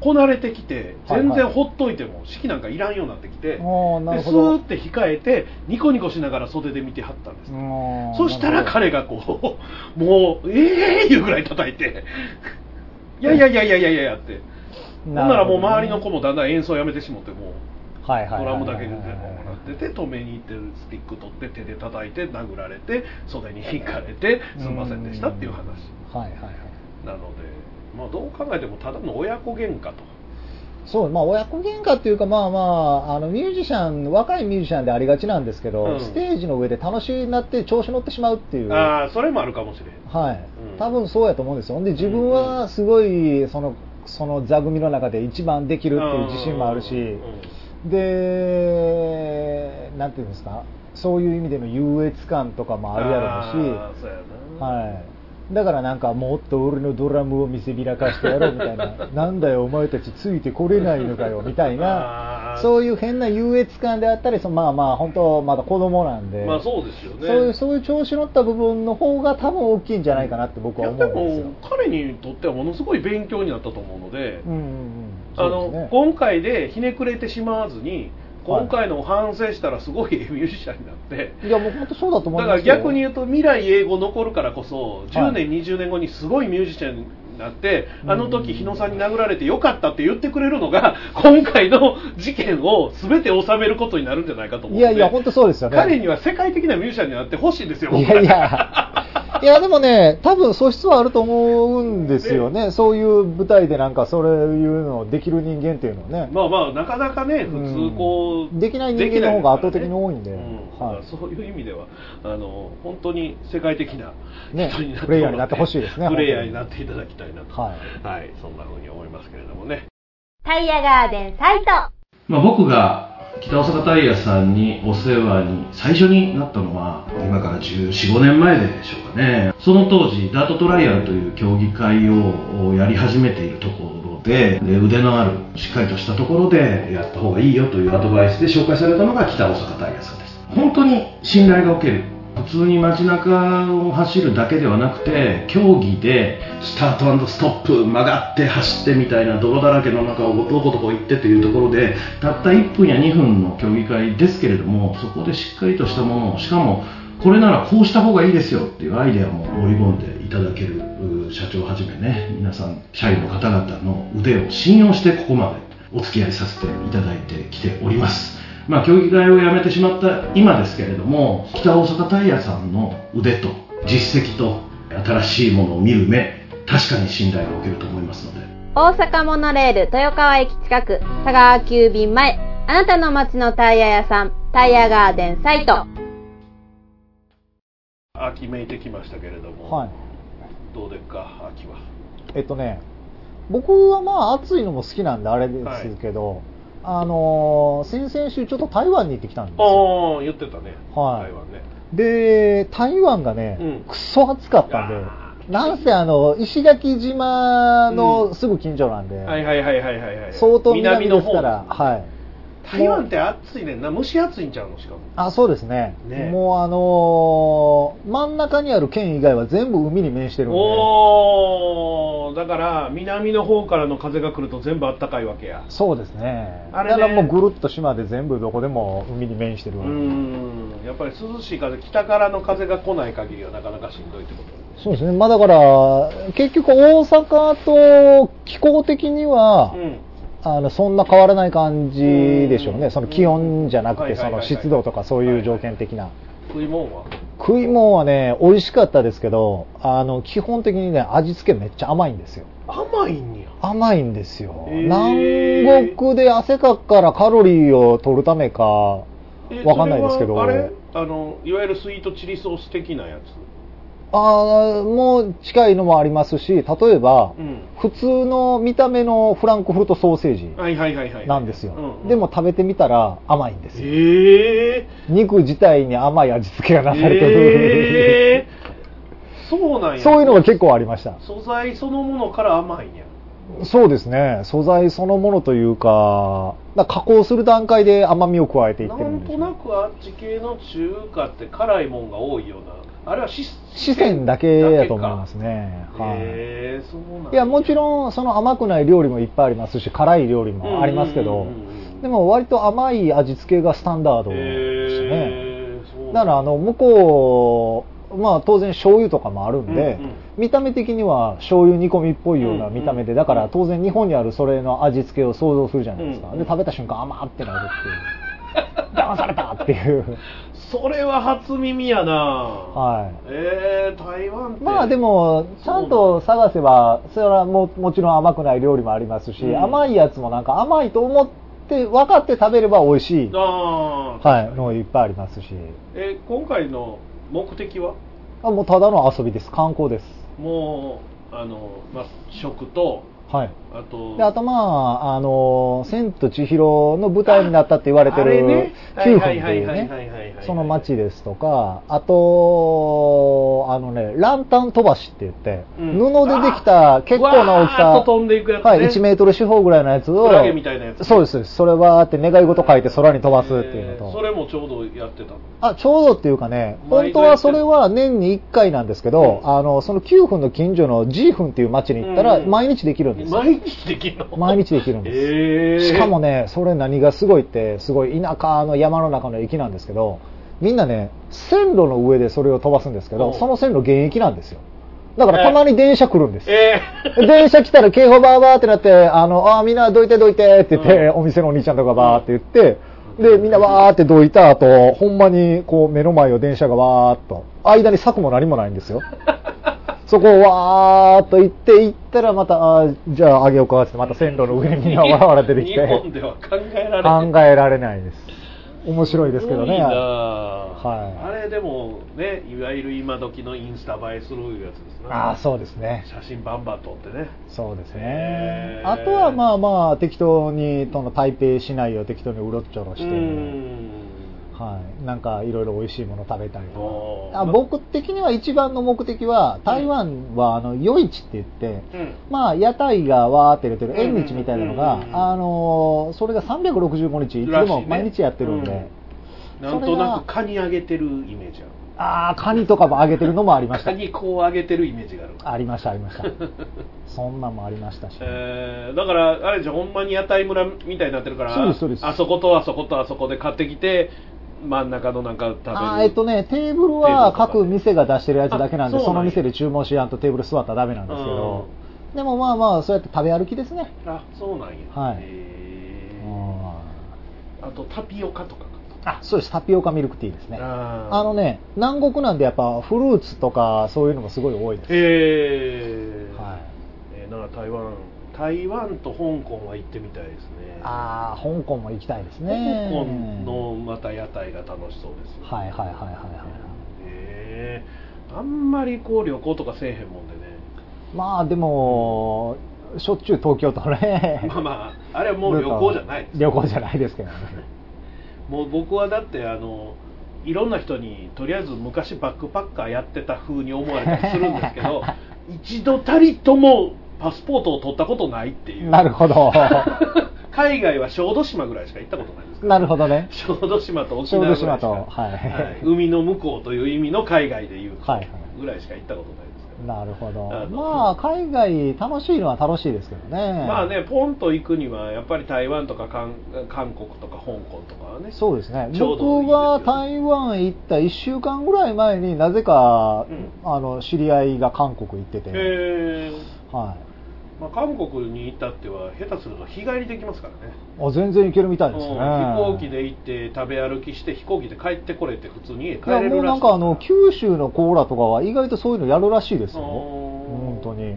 こなれてきて全然ほっといても指揮なんかいらんようになってきて、でスーって控えてニコニコしながら袖で見てはったんです、うんそしたら彼がこうもうええー、いうぐらい叩いていやいやいやいやいやいやって。ほんならもう周りの子もだんだん演奏やめてしもってもうはいはいドラムだけでもらってて止めに行ってるスティック取って手で叩いて殴られて袖に引かれてすんませんでしたっていう話。なので、まあ、どう考えてもただの親子喧嘩と。そう、まあ、親子喧嘩っていうか、まあまあ、あの、ミュージシャン、若いミュージシャンでありがちなんですけど、うん。ステージの上で楽しになって調子乗ってしまうっていう。ああそれもあるかもしれん。はい。うん。多分そうやと思うんですよ。で、自分はすごい、その、その座組の中で一番できるっていう自信もあるし、うん。で、なんていうんですか、そういう意味での優越感とかもあるやろうあし、はい。だからなんかもっと俺のドラムを見せびらかしてやろうみたいな、<laughs> なんだよお前たちついてこれないのかよみたいな、そういう変な優越感であったり、そのまあまあ本当まだ子供なんで、まあそうですよね。そういうそういう調子乗った部分の方が多分大きいんじゃないかなって僕は思うんですよ。も。彼にとってはものすごい勉強になったと思うので、うんうんうん。あの今回でひねくれてしまわずに今回のを反省したらすごい <laughs> ミュージシャンになって、いやもう本当そうだと思だからいますよ。逆に言うと未来英語残るからこそ10はい。年、20年後にすごいミュージシャンになって、うん。あの時日野さんに殴られてよかったって言ってくれるのが <laughs> 今回の事件を全て収めることになるんじゃないかと思うのでいやいや本当そうですよね。彼には世界的なミュージシャンになってほしいんですよいやいや、<laughs> いやでもね、多分素質はあると思うんですよね、そういう舞台でなんかそういうのをできる人間っていうのはね、まあまあなかなかね普通こう、うんできない人間の方が圧倒的に多いんで。うん。はい。そういう意味ではあの本当に世界的なね人になってプレイヤーになってほしいですね。プレイヤーになっていただきたいなと。ははい、そんな風に思いますけれどもね。タイヤガーデンサイト。まあ、僕が北大阪タイヤさんにお世話に最初になったのは今から1415年前でしょうかね。その当時ダートトライアルという競技会をやり始めているところでで腕のあるしっかりとしたところでやった方がいいよというアドバイスで紹介されたのが北大阪タイヤさんです。本当に信頼がおける普通に街中を走るだけではなくて競技でスタートストップ曲がって走ってみたいな泥だらけの中をどこどこ行ってというところでたった1分や2分の競技会ですけれどもそこでしっかりとしたものをしかもこれならこうした方がいいですよっていうアイデアも織り込んでいただける社長はじめね。皆さん社員の方々の腕を信用してここまでお付き合いさせていただいてきております。まあ、競技会をやめてしまった今ですけれども北大阪タイヤさんの腕と実績と新しいものを見る目確かに信頼がおけると思いますので。大阪モノレール豊川駅近く佐川急便前あなたの街のタイヤ屋さんタイヤガーデンサイト。秋めいてきましたけれども、はい。どうですか秋は？えっとね、僕はまあ暑いのも好きなんであれですけど、あのー先々週ちょっと台湾に行ってきたんですよ。ああ言ってたねはい台湾ねで、台湾がね、うんクソ暑かったんであ、なんせあの、石垣島のすぐ近所なんで、はいはいはいはいはいはい相当南ですから、はい。台湾って暑いねんな。蒸し暑いんちゃうのしかも。あ、そうですね。ね。もうあのー真ん中にある県以外は全部海に面してるんで、おーだから南の方からの風が来ると全部あったかいわけや。そうですね。あれね。だからもうぐるっと島で全部どこでも海に面してるうわけ。でん。やっぱり涼しい風北からの風が来ない限りはなかなかしんどいってこと。そうですね。まあだから、結局大阪と気候的には、うんあの、そんな変わらない感じでしょうね。うんその気温じゃなくて、その湿度とかそういう条件的な。食い物は食い物はね、美味しかったですけど、あの、基本的にね、味付けめっちゃ甘いんですよ。甘いんや甘いんですよ。へー南国で汗かくからカロリーを取るためか、えわかんないですけどあれ？あのいわゆるスイートチリソース的なやつ？あーもう近いのもありますし、例えば、うん普通の見た目のフランクフルトソーセージはいはいはいはいなんですよ。でも食べてみたら甘いんですよ。え肉自体に甘い味付けがなー、されてる。えー、そうなんやそういうのが結構ありました。素材そのものから甘いんやそうですね。素材そのものというか、加工する段階で甘みを加えていっなんてるんですよとなくあっち系の中華って辛いもんが多いようなあれは四四川だけやと思いますね。はい。へえそうなんだいや、もちろん、その甘くない料理もいっぱいありますし、辛い料理もありますけどでも割と甘い味付けがスタンダードですね。へーだから、あの、向こう、まあ当然醤油とかもあるんで、うんうん見た目的には醤油煮込みっぽいような見た目で、だから当然日本にあるそれの味付けを想像するじゃないですか。うんで、食べた瞬間甘ってなるっていう。<laughs> 騙されたっていう。それは初耳やな。はい。えー、台湾って。まあでも、ちゃんと探せば、それはももちろん甘くない料理もありますし、うん。甘いやつもなんか甘いと思って、分かって食べれば美味しい、ああはい、のいっぱいありますし、え今回の目的は？あもうただの遊びです、観光です。もうあの、まあ、食とはい。あとで、あとまあ、あの、千と千尋の舞台になったって言われてる、9分っていうね、その街ですとか、あと、あのね、ランタン飛ばしって言って、うん。布でできた結構な大きさ、いくやつね。はい、1メートル四方ぐらいのやつを、クラゲみたいなやつそうですそうです。それはって願い事書いて空に飛ばすっていうのと、えーそれもちょうどやってたの。あ、ちょうどっていうかね、本当はそれは年に1回なんですけど、うん。あの、その9分の近所の G 分っていう町に行ったら、うん。毎日できるんですよ。毎日できるの？毎日できるんです。えー、しかもね、それ何がすごいって、すごい田舎の山の中の駅なんですけど、みんなね、線路の上でそれを飛ばすんですけど、うんその線路現役なんですよ。だからたまに電車来るんです。え電車来たら警報バーバーってなって、あの、あ、みんなどいてどいてって言って、お店のお兄ちゃんとかバーって言って、で、みんなわーってどいた後、ほんまにこう目の前を電車がわーっと、間に柵も何もないんですよ。そこをわーっと行って、行ったらまた、あーじゃああげようかってまた線路の上にみんなわらわら出てき日て、本では考えられない考えられないです。面白いですけどね。いなはい。あれでもねいわゆる今時のインスタ映えするやつですな。ああ、そうですね。写真バンバン撮ってね。そうですね。あとはまあまあ、適当に、その台北市内を適当にうろっちょろして、うんはい。なんかいろいろ美味しいもの食べたりとか。あ僕的には一番の目的は、台湾はあの、夜市って言って、うん。まあ、屋台がわーって出てるうん。縁日みたいなのがうん、あのーそれが365日、いつでも毎日やってるんで、なんとなくカニあげてるイメージある。ああ、カニとかも揚げてるのもありました。カ。ニこうあげてるイメージがある。ありました、ありました。<laughs> そんなんもありましたし。えー。だからあれじゃんほんまに屋台村みたいになってるからそうですそうです。あそことあそことあそこで買ってきて真ん中のなんか食べるあーえっとね、テーブルは各店が出してるやつだけなんで、あそうなんの店で注文しやんとテーブル座ったらダメなんですけど、でもまあまあ、そうやって食べ歩きですね。あそうなんや。はい。へあーあとタピオカとかかあ、そうです。タピオカミルクティーですね。ああのね、南国なんでやっぱフルーツとかそういうのもすごい多いです。へえはい。えーなんか台湾台湾と香港は行ってみたいですねああ、香港も行きたいです香ね。港のまた屋台が楽しそうですはいはいはいはいはい。へえあんまりこう旅行とかせえへんもんでねまあでも、しょっちゅう東京とね。まあまああれはもう旅行じゃないです旅行じゃないですけどね。もう僕はだってあのいろんな人にとりあえず昔バックパッカーやってた風に思われたりするんですけど <laughs> 一度たりともパスポートを取ったことないっていう。なるほど。<laughs> 海外は小豆島ぐらいしか行ったことないですなるほどね。小豆島と沖縄ぐらいはい。海の向こうという意味の海外でいうぐらいしか行ったことないですなるほど。まあ、海外楽しいのは楽しいですけどね。まあね、ポンと行くにはやっぱり台湾とか韓韓国とか香港とかはねそうですね。ちょうど僕が台湾行った1週間ぐらい前になぜか、うん。あの、知り合いが韓国行ってて、へはまあ、韓国に至っては下手すると日帰りできますからねあ全然行けるみたいですね。うん飛行機で行って食べ歩きして飛行機で帰ってこれて普通に家帰いやれるらしいもうなんかあの九州のコーラとかは意外とそういうのやるらしいですよ。本当に。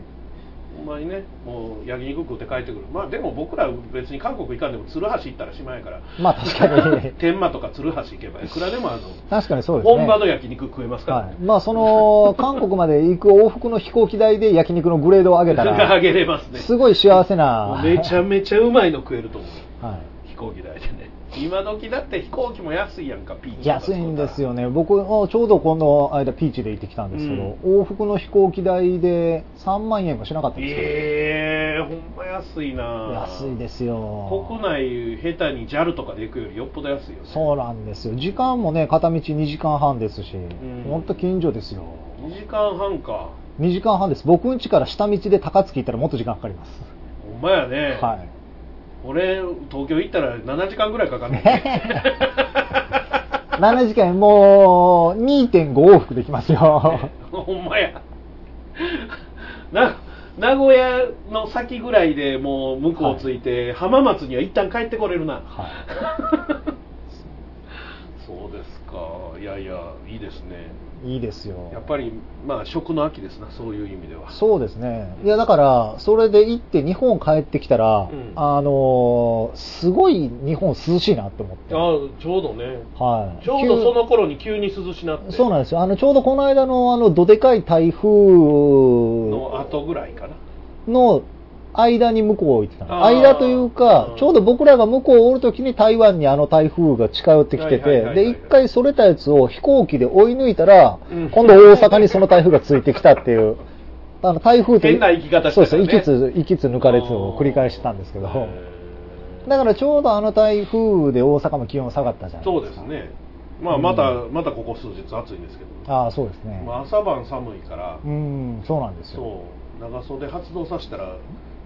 ほんまにねもう焼肉食って帰ってくる。まあでも僕ら別に韓国行かんでも鶴橋行ったらしまいやから。まあ確かに。<laughs> 天満とか鶴橋行けば <laughs> いくらでもあの確かにそうですね。本場の焼肉食えますから、はい、まあその韓国まで行く往復の飛行機代で焼肉のグレードを上げたあらげれますね。すごい幸せな。めちゃめちゃうまいの食えると思う。はい。飛行機代でね今時だって飛行機も安いやんかピーチ安いんですよね。僕もちょうどこの間ピーチで行ってきたんですけど、往復の飛行機代で3万円もしなかったんですよ、ええほんま安いな。安いですよ。国内下手に JAL とかで行くよりよっぽど安いよね。そうなんですよ。時間もね片道2時間半ですし、ん。ほんと近所ですよ。2時間半か。2時間半です。僕ん家から下道で高槻行ったらもっと時間かかります。ほんまやね、はい俺東京行ったら7時間ぐらいかかるね。<laughs> 7時間もう2.5往復できますよ。<laughs> ほんまや。な名古屋の先ぐらいでもう向こう着いて、浜松には一旦帰ってこれるな、<laughs> そうですか。いやいやいいですねいいですよ。やっぱりまあ食の秋ですなそういう意味では。そうですね。いやだからそれで行って日本帰ってきたら、うん。あのーすごい日本涼しいなって思って。あちょうどね。はい。ちょうどその頃に急に涼しなって。そうなんですよ。あのちょうどこの間のあのどでかい台風の後ぐらいかな。の間に向こう行ってたの。間というかちょうど僕らが向こうをおるときに台湾にあの台風が近寄ってきててで一回それたやつを飛行機で追い抜いたら、うん。今度大阪にその台風がついてきたっていうあの台風って変な生き方してたね。そうです行きつ行きつ抜かれつを繰り返してたんですけど。だからちょうどあの台風で大阪も気温下がったじゃないそうでかですすね。まあまた、またここ数日暑いんですけど、ああそうですね、まあ、朝晩寒いから、うんそうなんですよ。そう。長袖発動させたら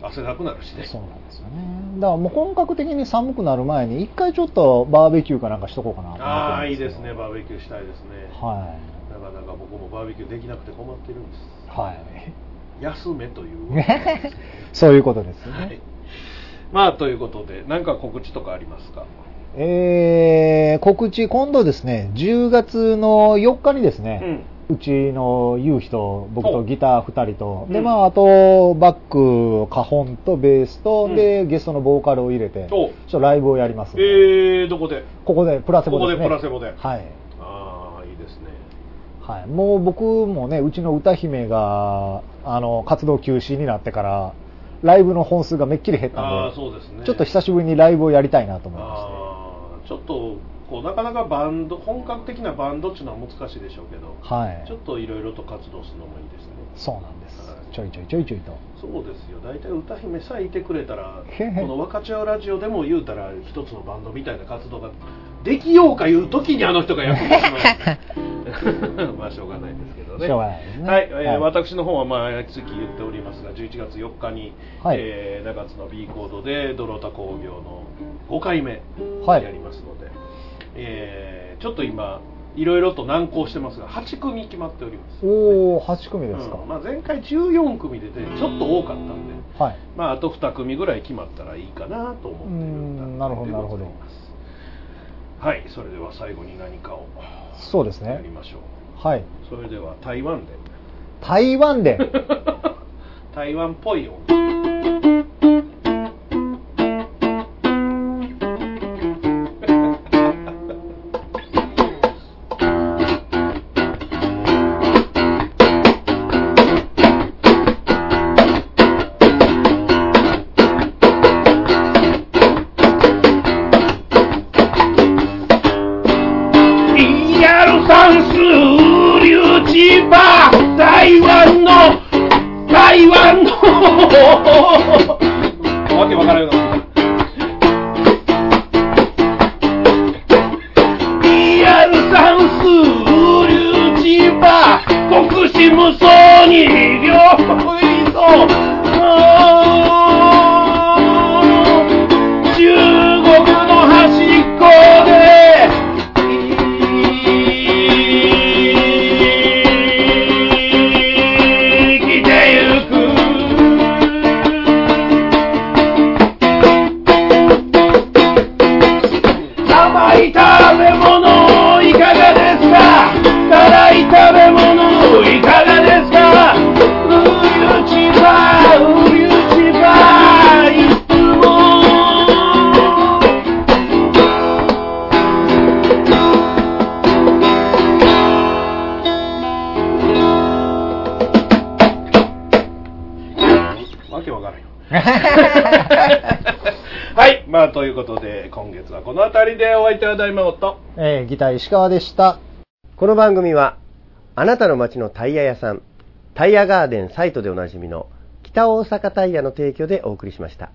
汗だくなるしね。そうなんですよね。だからもう本格的に寒くなる前に一回ちょっとバーベキューかなんかしとこうかなと思ってああいいですね。バーベキューしたいですね。はなかなか僕もバーベキューできなくて困ってるんです。いはい。休めというそういうことですね、はい。まあということで何か告知とかありますか？えー、告知今度ですね10月の4日にですね、うちの夕日と僕とギター2人と、でう。んまああとバックカホンとベースと、うん。でゲストのボーカルを入れてちょおっとライブをやります。えー、どこで？ここでプラセボですね。ここでプラセボで。はい。ああいいですね。はい、もう僕もねうちの歌姫があの活動休止になってからライブの本数がめっきり減ったああんでそうですね。ちょっと久しぶりにライブをやりたいなと思いまああちょっとこうなかなかバンド本格的なバンドっていうのは難しいでしょうけど、してはい。ちょっといろいろと活動するのもいいですね。そうなんです。ちょいちょいちょいちょいと。そうですよ。大体歌姫さえいてくれたらこの若ちゃうラジオでも言うたら一つのバンドみたいな活動ができようかいう時にあの人が役立つの <laughs> まあしょうがないですけどね。しょうがないですね。はい、えーはい。私の方は毎月言っておりますが11月4日に、はい。えー中津の B コードでドロタ工業の5回目はい。やりますので、えーちょっと今いろいろと難航してますが8組決まっております。おお8組ですか、うんまあ、前回14組で、ね、ちょっと多かったんで、はい。まあ、あと2組ぐらい決まったらいいかなと思っているうんなるほどなるほどでございます。はいそれでは最後に何かをそうですね。やりましょう。はい。それでは台湾で。台湾で。<laughs> 台湾っぽい音大魔王と、えーギター石川でした。この番組は、あなたの街のタイヤ屋さん、タイヤガーデンサイトでおなじみの北大阪タイヤの提供でお送りしました。